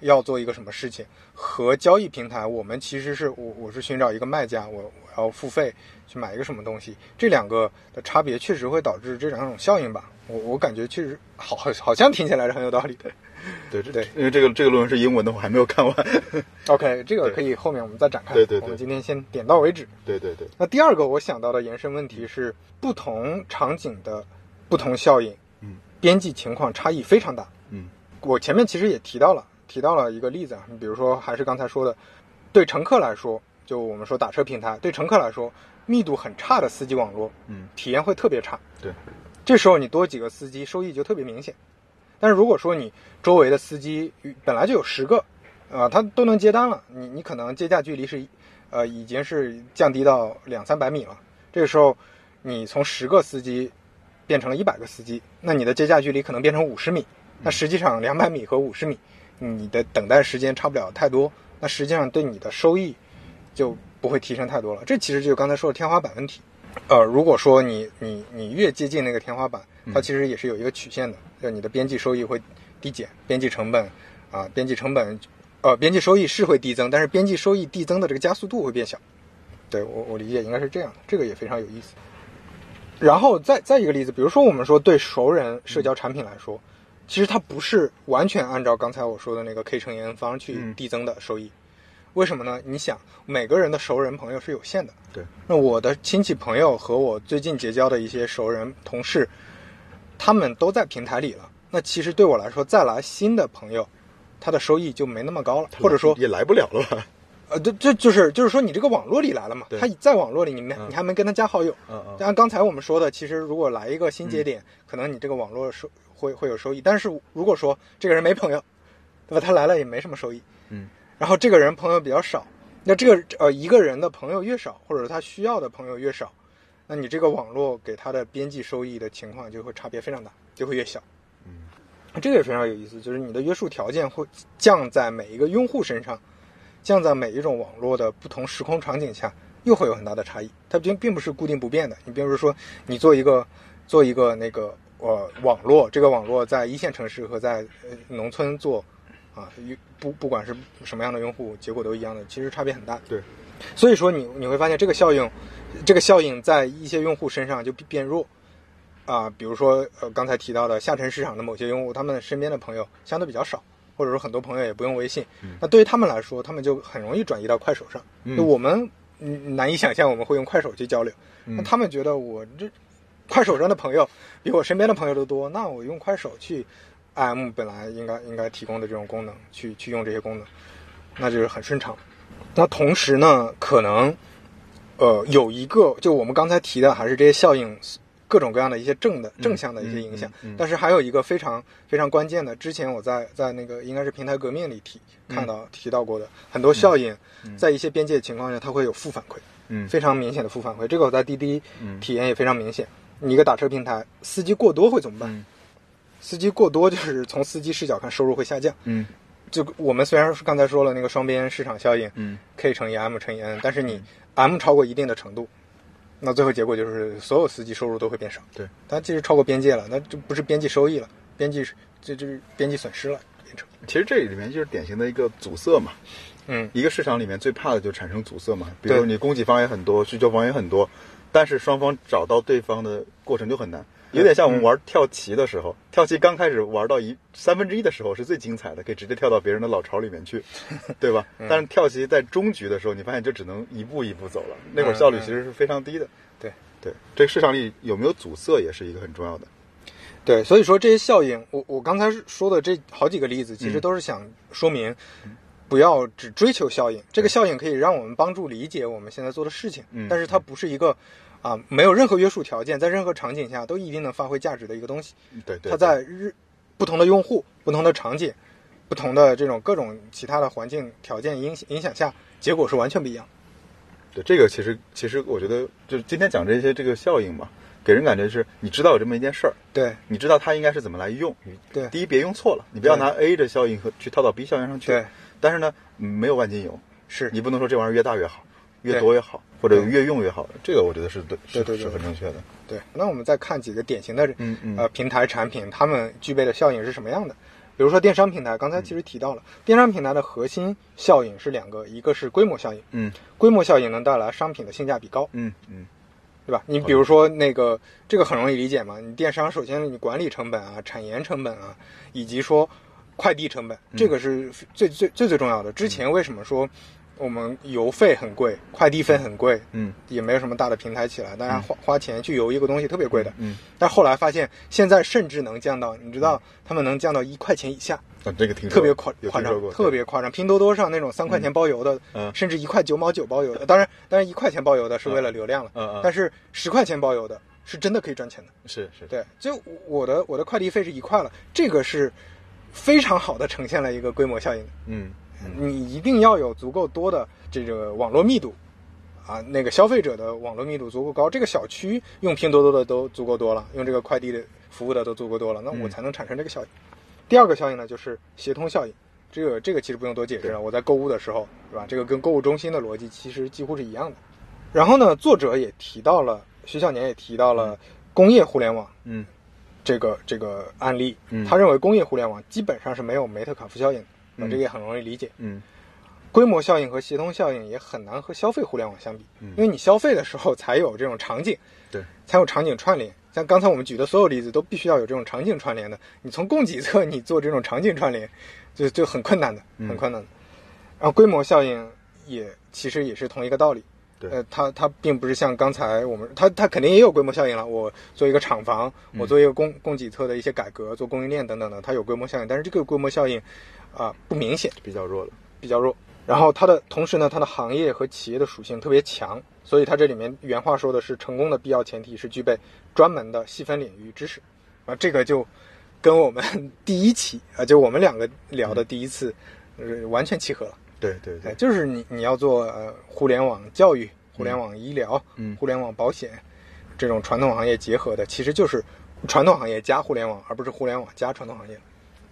要做一个什么事情，和交易平台，我们其实是我我是寻找一个卖家，我我要付费去买一个什么东西，这两个的差别确实会导致这两种效应吧。我我感觉确实好好好像听起来是很有道理的。对这对因为这个这个论文是英文的，我还没有看完。OK，这个可以后面我们再展开。对对对我们今天先点到为止。对对对，那第二个我想到的延伸问题是，不同场景的不同效应，嗯，边际情况差异非常大。嗯我前面其实也提到了，提到了一个例子啊，你比如说还是刚才说的，对乘客来说，就我们说打车平台，对乘客来说，密度很差的司机网络，嗯，体验会特别差。对，这时候你多几个司机，收益就特别明显。但是如果说你周围的司机本来就有十个，啊、他都能接单了，你你可能接驾距离是，呃，已经是降低到两三百米了。这个时候，你从十个司机变成了一百个司机，那你的接驾距离可能变成五十米。那实际上两百米和五十米，你的等待时间差不了太多。那实际上对你的收益就不会提升太多了。这其实就是刚才说的天花板问题。呃，如果说你你你越接近那个天花板，它其实也是有一个曲线的，就你的边际收益会递减，边际成本啊，边际成本呃，边际收益是会递增，但是边际收益递增的这个加速度会变小。对我我理解应该是这样的，这个也非常有意思。然后再再一个例子，比如说我们说对熟人社交产品来说，其实它不是完全按照刚才我说的那个 K 乘以 N 方去嗯递增的收益。为什么呢？你想，每个人的熟人朋友是有限的。对，那我的亲戚朋友和我最近结交的一些熟人同事，他们都在平台里了。那其实对我来说，再来新的朋友，他的收益就没那么高了，或者说也来不了了。吧？呃，这这就是就是说你这个网络里来了嘛，他在网络里你没嗯。你还没跟他加好友，嗯嗯。按刚才我们说的，其实如果来一个新节点，可能你这个网络收会会有收益，但是如果说这个人没朋友，对吧？他来了也没什么收益，嗯，然后这个人朋友比较少，那这个呃一个人的朋友越少，或者他需要的朋友越少，那你这个网络给它的边际收益的情况就会差别非常大，就会越小。嗯，这个也非常有意思，就是你的约束条件会降在每一个用户身上，降在每一种网络的不同时空场景下，又会有很大的差异。它并并不是固定不变的。你比如说，你做一个做一个那个呃网络，这个网络在一线城市和在呃农村做啊，与不不管是什么样的用户，结果都一样的，其实差别很大。对，所以说你你会发现这个效应，这个效应在一些用户身上就变变弱。啊，比如说呃刚才提到的下沉市场的某些用户，他们身边的朋友相对比较少，或者说很多朋友也不用微信。那对于他们来说，他们就很容易转移到快手上。嗯就我们嗯难以想象我们会用快手去交流，那他们觉得我这快手上的朋友比我身边的朋友都多，那我用快手去 IM 本来应该应该提供的这种功能，去去用这些功能，那就是很顺畅。那同时呢，可能呃有一个就我们刚才提的还是这些效应。各种各样的一些正的正向的一些影响，嗯嗯嗯但是还有一个非常非常关键的，之前我在在那个应该是平台革命里提看到、提到过的很多效应，在一些边界情况下它会有负反馈，嗯非常明显的负反馈。这个我在滴滴嗯体验也非常明显。你一个打车平台，司机过多会怎么办？嗯司机过多就是从司机视角看收入会下降。嗯就我们虽然是刚才说了那个双边市场效应，嗯 K 乘以 M 乘以 N，但是你 M 超过一定的程度，那最后结果就是所有司机收入都会变少。对，它其实超过边界了，那就不是边际收益了，边际这就是边际损失了，变成。其实这里面就是典型的一个阻塞嘛。嗯，一个市场里面最怕的就产生阻塞嘛，比如你供给方也很多，需求方也很多，但是双方找到对方的过程就很难。有点像我们玩跳棋的时候，跳棋刚开始玩到一三分之一的时候是最精彩的，可以直接跳到别人的老巢里面去，对吧？但是跳棋在中局的时候，你发现就只能一步一步走了，那会儿效率其实是非常低的。对对，这个市场里有没有阻塞也是一个很重要的。对，所以说这些效应，我我刚才说的这好几个例子，其实都是想说明，不要只追求效应。这个效应可以让我们帮助理解我们现在做的事情，嗯但是它不是一个啊没有任何约束条件，在任何场景下都一定能发挥价值的一个东西。对对，它在日不同的用户、不同的场景、不同的这种各种其他的环境条件影影响下，结果是完全不一样。对这个其实其实我觉得就是今天讲这些这个效应嘛，给人感觉是你知道有这么一件事儿，对你知道它应该是怎么来用。对第一别用错了，你不要拿 A 的效应和去套到 B 效应上去。对，但是呢，嗯没有万金油，是你不能说这玩意儿越大越好，越多越好，或者嗯越用越好，这个我觉得是对，是对对对是很正确的。对，那我们再看几个典型的嗯嗯。呃平台产品，它们具备的效应是什么样的？比如说电商平台，刚才其实提到了，电商平台的核心效应是两个，一个是规模效应，嗯。规模效应能带来商品的性价比高，嗯嗯。对吧？你比如说那个这个很容易理解嘛，你电商首先你管理成本啊、产研成本啊，以及说快递成本，这个是最最最最重要的。之前为什么说我们邮费很贵，快递费很贵，嗯。也没有什么大的平台起来，大家花花钱去邮一个东西特别贵的，嗯，但后来发现现在甚至能降到，你知道他们能降到一块钱以下，啊，这个挺特别夸夸张特别夸张。拼多多上那种三块钱包邮的，嗯。甚至一块九毛九包邮的，当然当然一块钱包邮的是为了流量了，嗯嗯但是十块钱包邮的是真的可以赚钱的。是是，对，就我的我的快递费是一块了，这个是非常好的呈现了一个规模效应。嗯你一定要有足够多的这个网络密度，啊，那个消费者的网络密度足够高，这个小区用拼多多的都足够多了，用这个快递的服务的都足够多了，那我嗯才能产生这个效应。第二个效应呢，就是协同效应。这个这个其实不用多解释了，我在购物的时候，是吧？这个跟购物中心的逻辑其实几乎是一样的。然后呢，作者也提到了，徐小年也提到了工业互联网嗯这个这个案例，嗯他认为工业互联网基本上是没有梅特卡夫效应的，啊，嗯这个也很容易理解。嗯规模效应和协同效应也很难和消费互联网相比，嗯因为你消费的时候才有这种场景，对，才有场景串联。像刚才我们举的所有例子，都必须要有这种场景串联的。你从供给侧你做这种场景串联，就就很困难的，嗯很困难的。然后规模效应也其实也是同一个道理。对呃，它它并不是像刚才我们，它它肯定也有规模效应了。我做一个厂房，嗯我做一个供供给侧的一些改革，做供应链等等的，它有规模效应，但是这个规模效应啊、不明显。比较弱了。比较弱。然后它的同时呢，它的行业和企业的属性特别强，所以它这里面原话说的是，成功的必要前提是具备专门的细分领域知识，啊，这个就跟我们 第一期啊，就我们两个聊的第一次，呃，完全契合了。哎，对对对，就是你你要做呃互联网教育、互联网医疗、嗯互联网保险这种传统行业结合的，其实就是传统行业加互联网，而不是互联网加传统行业。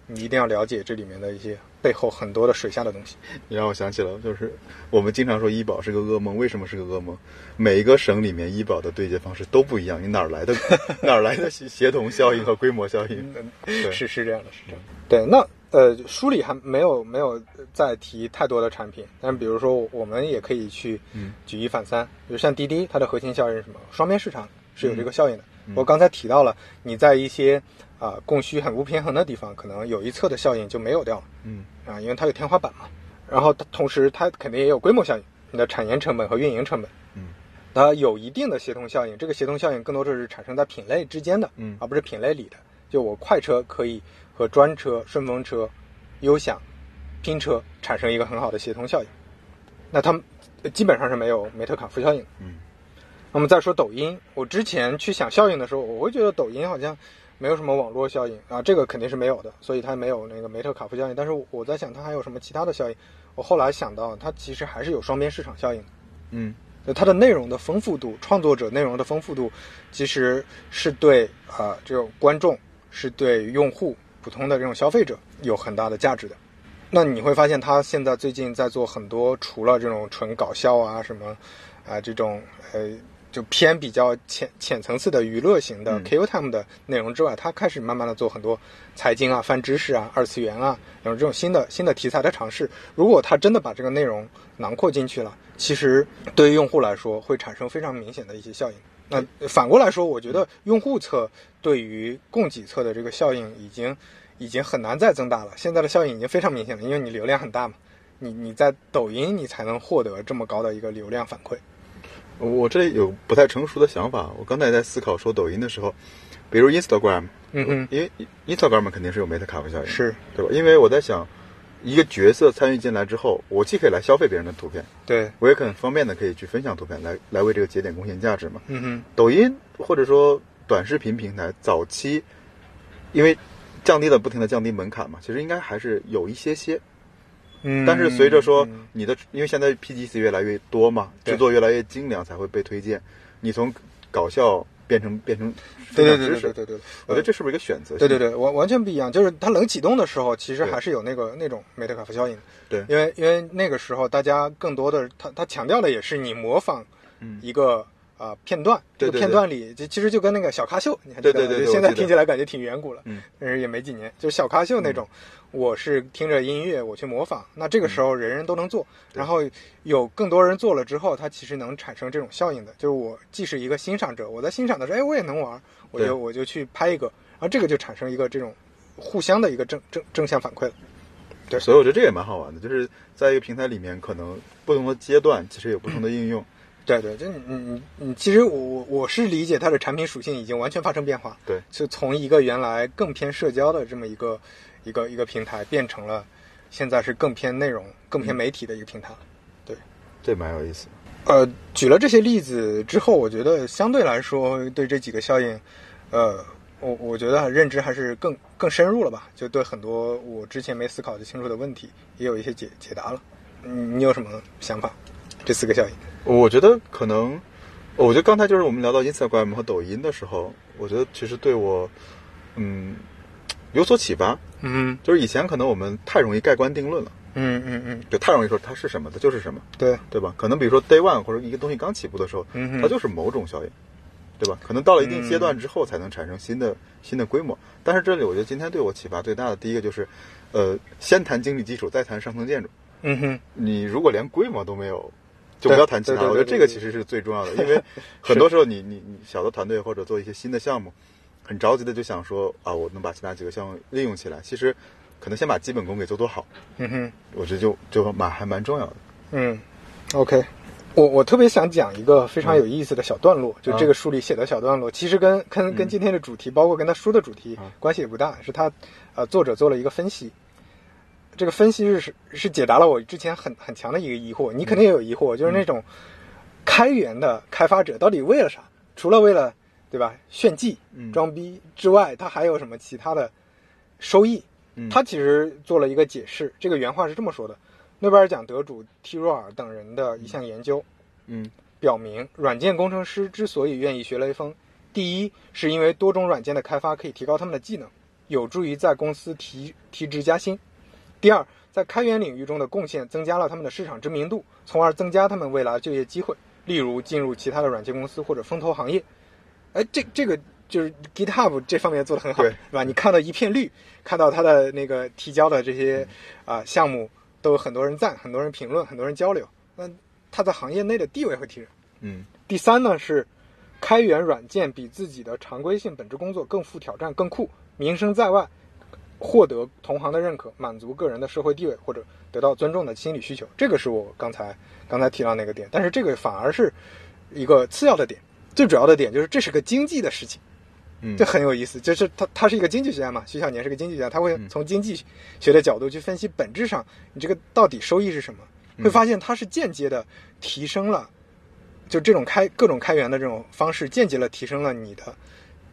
你一定要了解这里面的一些背后很多的水下的东西。你让我想起了，就是我们经常说医保是个噩梦，为什么是个噩梦？每一个省里面医保的对接方式都不一样，你哪儿来的 哪儿来的协协同效应和规模效应？对是是这样的，是这样的。对，那呃，书里还没有没有再提太多的产品，但比如说我们也可以去嗯举一反三，比如像滴滴，它的核心效应是什么？双边市场是有这个效应的。嗯我刚才提到了，你在一些啊、供需很不平衡的地方，可能有一侧的效应就没有掉了嗯啊，因为它有天花板嘛。然后它同时它肯定也有规模效应，你的产研成本和运营成本。嗯它有一定的协同效应，这个协同效应更多的是产生在品类之间的，嗯而不是品类里的。就我快车可以和专车、顺风车、优享、拼车产生一个很好的协同效应，那他们呃基本上是没有梅特卡夫效应的。嗯那么再说抖音，我之前去想效应的时候，我会觉得抖音好像没有什么网络效应啊，这个肯定是没有的，所以它没有那个梅特卡夫效应。但是我在想它还有什么其他的效应，我后来想到它其实还是有双边市场效应的。嗯就它的内容的丰富度，创作者内容的丰富度，其实是对啊、呃这种观众，是对用户、普通的这种消费者有很大的价值的。那你会发现，他现在最近在做很多除了这种纯搞笑啊什么啊、这种呃就偏比较浅浅层次的娱乐型的嗯 KO Time 的内容之外，他开始慢慢的做很多财经啊、泛知识啊、二次元啊，然后这种新的新的题材的尝试。如果他真的把这个内容囊括进去了，其实对于用户来说会产生非常明显的一些效应。那反过来说，我觉得用户侧对于供给侧的这个效应已经已经很难再增大了。现在的效应已经非常明显了，因为你流量很大嘛，你你在抖音你才能获得这么高的一个流量反馈。我我这里有不太成熟的想法，我刚才在思考说抖音的时候，比如 Instagram，嗯嗯，因为 Instagram 肯定是有梅特卡夫效应，是对吧？因为我在想，一个角色参与进来之后，我既可以来消费别人的图片，对，我也很方便的可以去分享图片，来来为这个节点贡献价值嘛。嗯哼，抖音或者说短视频平台早期，因为降低了不停的降低门槛嘛，其实应该还是有一些些。嗯但是随着说嗯你的，因为现在 PGC 越来越多嘛，制作越来越精良，才会被推荐。你从搞笑变成变成对对对对对对对，我觉得这是不是一个选择？对对，对，完完全不一样。就是它冷启动的时候，其实还是有那个那种梅特卡夫效应。对因为因为那个时候大家更多的，他他强调的也是你模仿嗯一个啊、呃片段，这个片段里就其实就跟那个小咖秀，你还记得吗？对对对对就现在听起来感觉挺远古了，嗯，但是也没几年，就是小咖秀那种。我是听着音乐，我去模仿，那这个时候人人都能做，嗯然后有更多人做了之后，它其实能产生这种效应的。就是我既是一个欣赏者，我在欣赏的时候，哎，我也能玩，我就我就去拍一个，然后这个就产生一个这种互相的一个正正正向反馈了。对所以我觉得这个也蛮好玩的，就是在一个平台里面，可能不同的阶段其实有不同的应用。对对，就你你你你，其实我我我是理解它的产品属性已经完全发生变化，对，就从一个原来更偏社交的这么一个一个一个平台，变成了现在是更偏内容、更偏媒体的一个平台。对这蛮有意思。呃，举了这些例子之后，我觉得相对来说，对这几个效应，呃，我我觉得认知还是更更深入了吧，就对很多我之前没思考的清楚的问题，也有一些解解答了。嗯，你有什么想法？这四个效应？我觉得可能，我觉得刚才就是我们聊到 Instagram 和抖音的时候，我觉得其实对我，嗯，有所启发。嗯就是以前可能我们太容易盖棺定论了，嗯嗯嗯，就太容易说它是什么，它就是什么，对，对吧？可能比如说 Day One 或者一个东西刚起步的时候，嗯它就是某种效应，对吧？可能到了一定阶段之后才能产生新的、新的规模。但是这里我觉得今天对我启发最大的第一个就是，呃，先谈经济基础，再谈上层建筑。嗯哼，你如果连规模都没有，就不要谈其他。我觉得这个其实是最重要的，因为很多时候你你你小的团队或者做一些新的项目，很着急的就想说啊，我能把其他几个项目利用起来。其实可能先把基本功给做做好，嗯哼。我觉得就就蛮还蛮重要的。嗯，OK，我我特别想讲一个非常有意思的小段落，就这个书里写的小段落，其实跟跟跟今天的主题，包括跟他书的主题啊关系也不大，是他呃作者做了一个分析。这个分析是是是解答了我之前很很强的一个疑惑，你肯定也有疑惑，就是那种开源的开发者到底为了啥？除了为了对吧？炫技嗯、装逼之外，他还有什么其他的收益？嗯。他其实做了一个解释，这个原话是这么说的：诺贝尔奖得主蒂若尔等人的一项研究嗯。表明，软件工程师之所以愿意学雷锋，第一是因为多种软件的开发可以提高他们的技能，有助于在公司提提职加薪；第二，在开源领域中的贡献增加了他们的市场知名度，从而增加他们未来就业机会，例如进入其他的软件公司或者风投行业。哎，这这个就是 GitHub 这方面做的很好，对是吧？你看到一片绿，看到他的那个提交的这些啊、项目，都有很多人赞，很多人评论，很多人交流，那他在行业内的地位会提升。嗯第三呢是，开源软件比自己的常规性本职工作更富挑战、更酷，名声在外，获得同行的认可，满足个人的社会地位或者得到尊重的心理需求。这个是我刚才刚才提到那个点，但是这个反而是一个次要的点，最主要的点就是这是个经济的事情。嗯，这很有意思，就是他他是一个经济学家嘛，徐小年是个经济学家，他会嗯从经济学的角度去分析本质上你这个到底收益是什么，嗯会发现它是间接的提升了，就这种开各种开源的这种方式，间接了提升了你的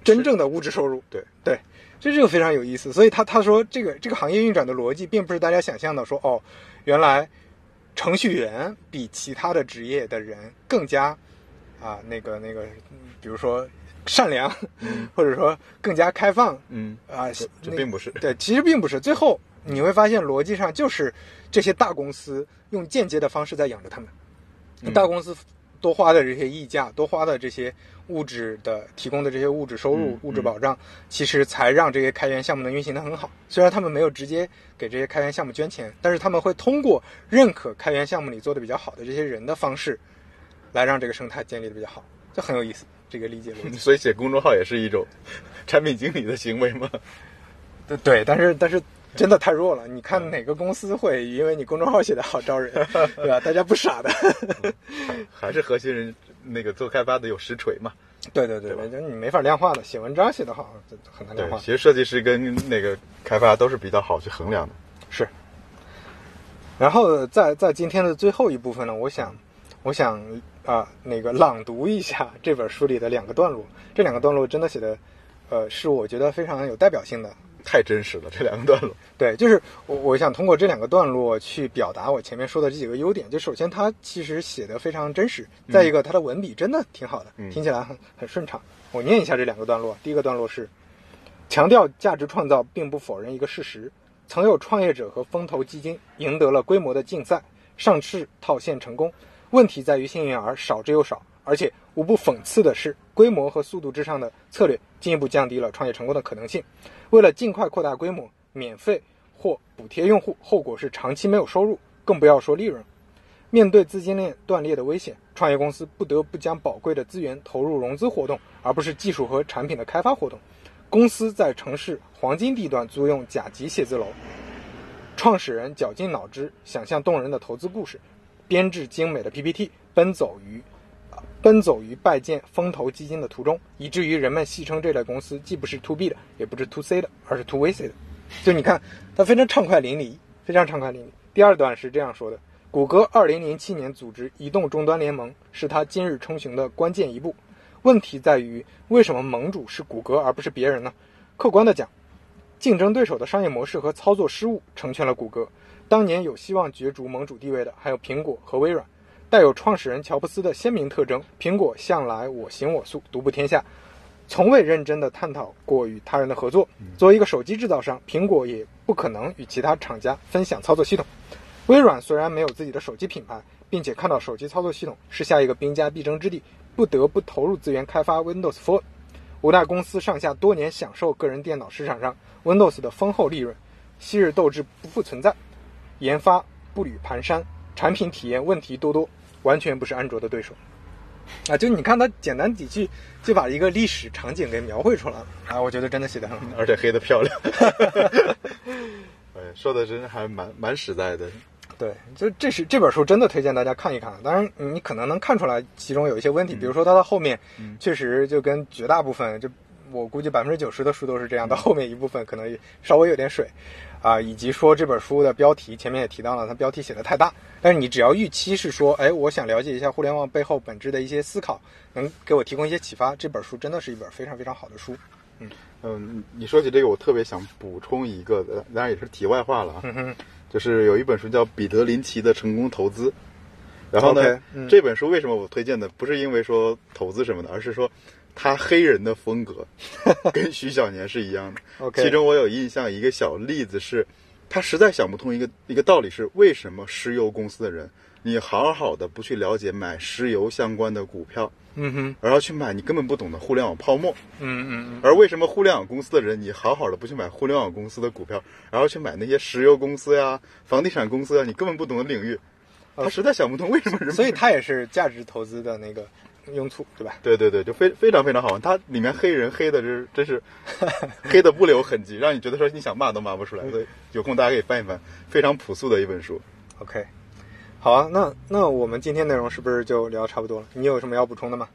真正的物质收入。对对，这这就非常有意思。所以他他说这个这个行业运转的逻辑，并不是大家想象的说哦，原来程序员比其他的职业的人更加啊那个那个，嗯比如说善良，或者说更加开放嗯啊，这这并不是对，其实并不是。最后你会发现，逻辑上就是这些大公司用间接的方式在养着他们。嗯大公司多花的这些溢价，多花的这些物质的提供的这些物质收入、嗯物质保障，其实才让这些开源项目能运行的很好。虽然他们没有直接给这些开源项目捐钱，但是他们会通过认可开源项目里做的比较好的这些人的方式，来让这个生态建立的比较好。就很有意思，这个理解逻辑。所以写公众号也是一种产品经理的行为吗？对对，但是但是真的太弱了。你看哪个公司会因为你公众号写的好招人，对吧？大家不傻的。还是核心人那个做开发的有实锤嘛？对对对，就你没法量化的。写文章写得好，这很难量，化。其实设计师跟那个开发都是比较好去衡量的。是。然后在在今天的最后一部分呢，我想我想啊、那个朗读一下这本书里的两个段落。这两个段落真的写的，呃，是我觉得非常有代表性的太真实了，这两个段落。对，就是我我想通过这两个段落去表达我前面说的这几个优点。就首先，它其实写的非常真实；再一个，它的文笔真的挺好的，嗯听起来很很顺畅。我念一下这两个段落。第一个段落是强调价值创造，并不否认一个事实：曾有创业者和风投基金赢得了规模的竞赛，上市套现成功。问题在于幸运儿少之又少，而且无不讽刺的是，规模和速度之上的策略进一步降低了创业成功的可能性。为了尽快扩大规模，免费或补贴用户，后果是长期没有收入，更不要说利润。面对资金链断裂的危险，创业公司不得不将宝贵的资源投入融资活动，而不是技术和产品的开发活动。公司在城市黄金地段租用甲级写字楼，创始人绞尽脑汁想象动人的投资故事，编制精美的 PPT，奔走于奔走于拜见风投基金的途中，以至于人们戏称这类公司既不是 To B 的，也不是 To C 的，而是 To VC 的。就你看，它非常畅快淋漓，非常畅快淋漓。第二段是这样说的：谷歌2007年组织移动终端联盟，是它今日称雄的关键一步。问题在于，为什么盟主是谷歌而不是别人呢？客观的讲，竞争对手的商业模式和操作失误成全了谷歌。当年有希望角逐盟主地位的还有苹果和微软，带有创始人乔布斯的鲜明特征。苹果向来我行我素，独步天下，从未认真的探讨过与他人的合作。作为一个手机制造商，苹果也不可能与其他厂家分享操作系统。微软虽然没有自己的手机品牌，并且看到手机操作系统是下一个兵家必争之地，不得不投入资源开发 Windows Phone。五大公司上下多年享受个人电脑市场上 Windows 的丰厚利润，昔日斗志不复存在，研发步履蹒跚，产品体验问题多多，完全不是安卓的对手。啊，就你看他简单几句就把一个历史场景给描绘出来了啊，我觉得真的写得很好。而且黑的漂亮。哎，说的真还蛮蛮实在的。对，就这是这本书真的推荐大家看一看。当然，你可能能看出来其中有一些问题，比如说它的后面确实就跟绝大部分，就我估计百分之九十的书都是这样，到后面一部分可能稍微有点水，啊，以及说这本书的标题前面也提到了，它标题写的太大。但是你只要预期是说，哎，我想了解一下互联网背后本质的一些思考，能给我提供一些启发，这本书真的是一本非常非常好的书。嗯嗯，你说起这个，我特别想补充一个，呃当然也是题外话了啊。嗯，就是有一本书叫《彼得林奇的成功投资》，然后呢这本书为什么我推荐的？不是因为说投资什么的，而是说他黑人的风格 跟徐小年是一样的。其中我有印象一个小例子是，他实在想不通一个一个道理是，为什么石油公司的人，你好好的不去了解买石油相关的股票，嗯哼，而要去买你根本不懂的互联网泡沫？嗯嗯嗯，而为什么互联网公司的人，你好好的不去买互联网公司的股票，而要去买那些石油公司呀、房地产公司啊，你根本不懂的领域？他实在想不通为什么人。所以他也是价值投资的那个用醋，对吧？对对对，就非非常非常好闻。它里面黑人黑的是真是 黑的不留痕迹，让你觉得说你想骂都骂不出来。所以有空大家可以翻一翻，非常朴素的一本书。OK，好啊，那那我们今天内容是不是就聊差不多了？你有什么要补充的吗？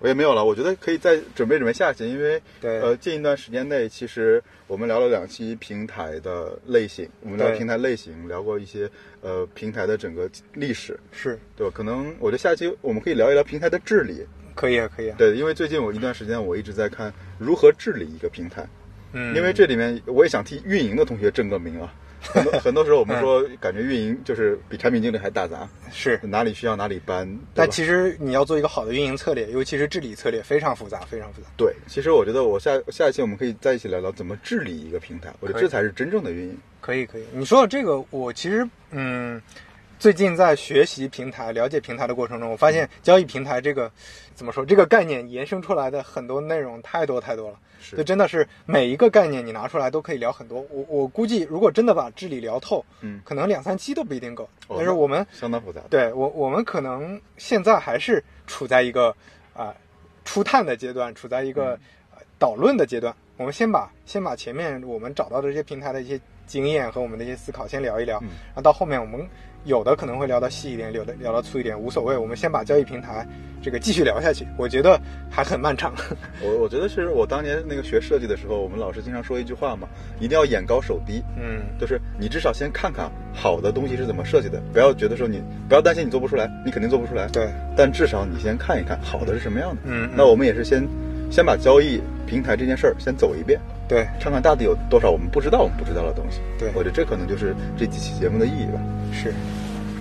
我也没有了，我觉得可以再准备准备下期，因为对呃，近一段时间内，其实我们聊了两期平台的类型，我们聊平台类型，聊过一些呃平台的整个历史，是，对吧？可能我觉得下期我们可以聊一聊平台的治理，可以啊，可以啊。对，因为最近我一段时间我一直在看如何治理一个平台，嗯，因为这里面我也想替运营的同学正个名啊。很多 很多时候我们说，感觉运营就是比产品经理还大杂，是，哪里需要哪里搬。但其实你要做一个好的运营策略，尤其是治理策略，非常复杂，非常复杂。对，其实我觉得我下下一期我们可以在一起聊聊怎么治理一个平台，我觉得这才是真正的运营。可以，可以。你说到这个，我其实嗯，最近在学习平台、了解平台的过程中，我发现交易平台这个怎么说，这个概念延伸出来的很多内容太多太多了。是就真的是每一个概念你拿出来都可以聊很多。我我估计，如果真的把治理聊透，嗯可能两三期都不一定够。哦但是我们相当复杂。对我我们可能现在还是处在一个啊、初探的阶段，处在一个、呃导论的阶段。我们先把先把前面我们找到的这些平台的一些经验和我们的一些思考先聊一聊，嗯然后到后面我们有的可能会聊到细一点，有的聊到粗一点，无所谓。我们先把交易平台这个继续聊下去，我觉得还很漫长。我我觉得是我当年那个学设计的时候，我们老师经常说一句话嘛，一定要眼高手低。嗯，就是你至少先看看好的东西是怎么设计的，不要觉得说你不要担心你做不出来，你肯定做不出来。对，但至少你先看一看好的是什么样的。嗯嗯那我们也是先先把交易平台这件事儿先走一遍，对看看到底有多少我们不知道我们不知道的东西。对我觉得这可能就是这几期节目的意义吧。是。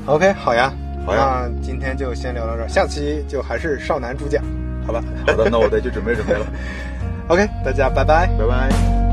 OK，好呀，好呀那今天就先聊到这儿，下期就还是少男主讲，好吧好的，那我得去准备准备了？OK，大家拜拜。拜拜。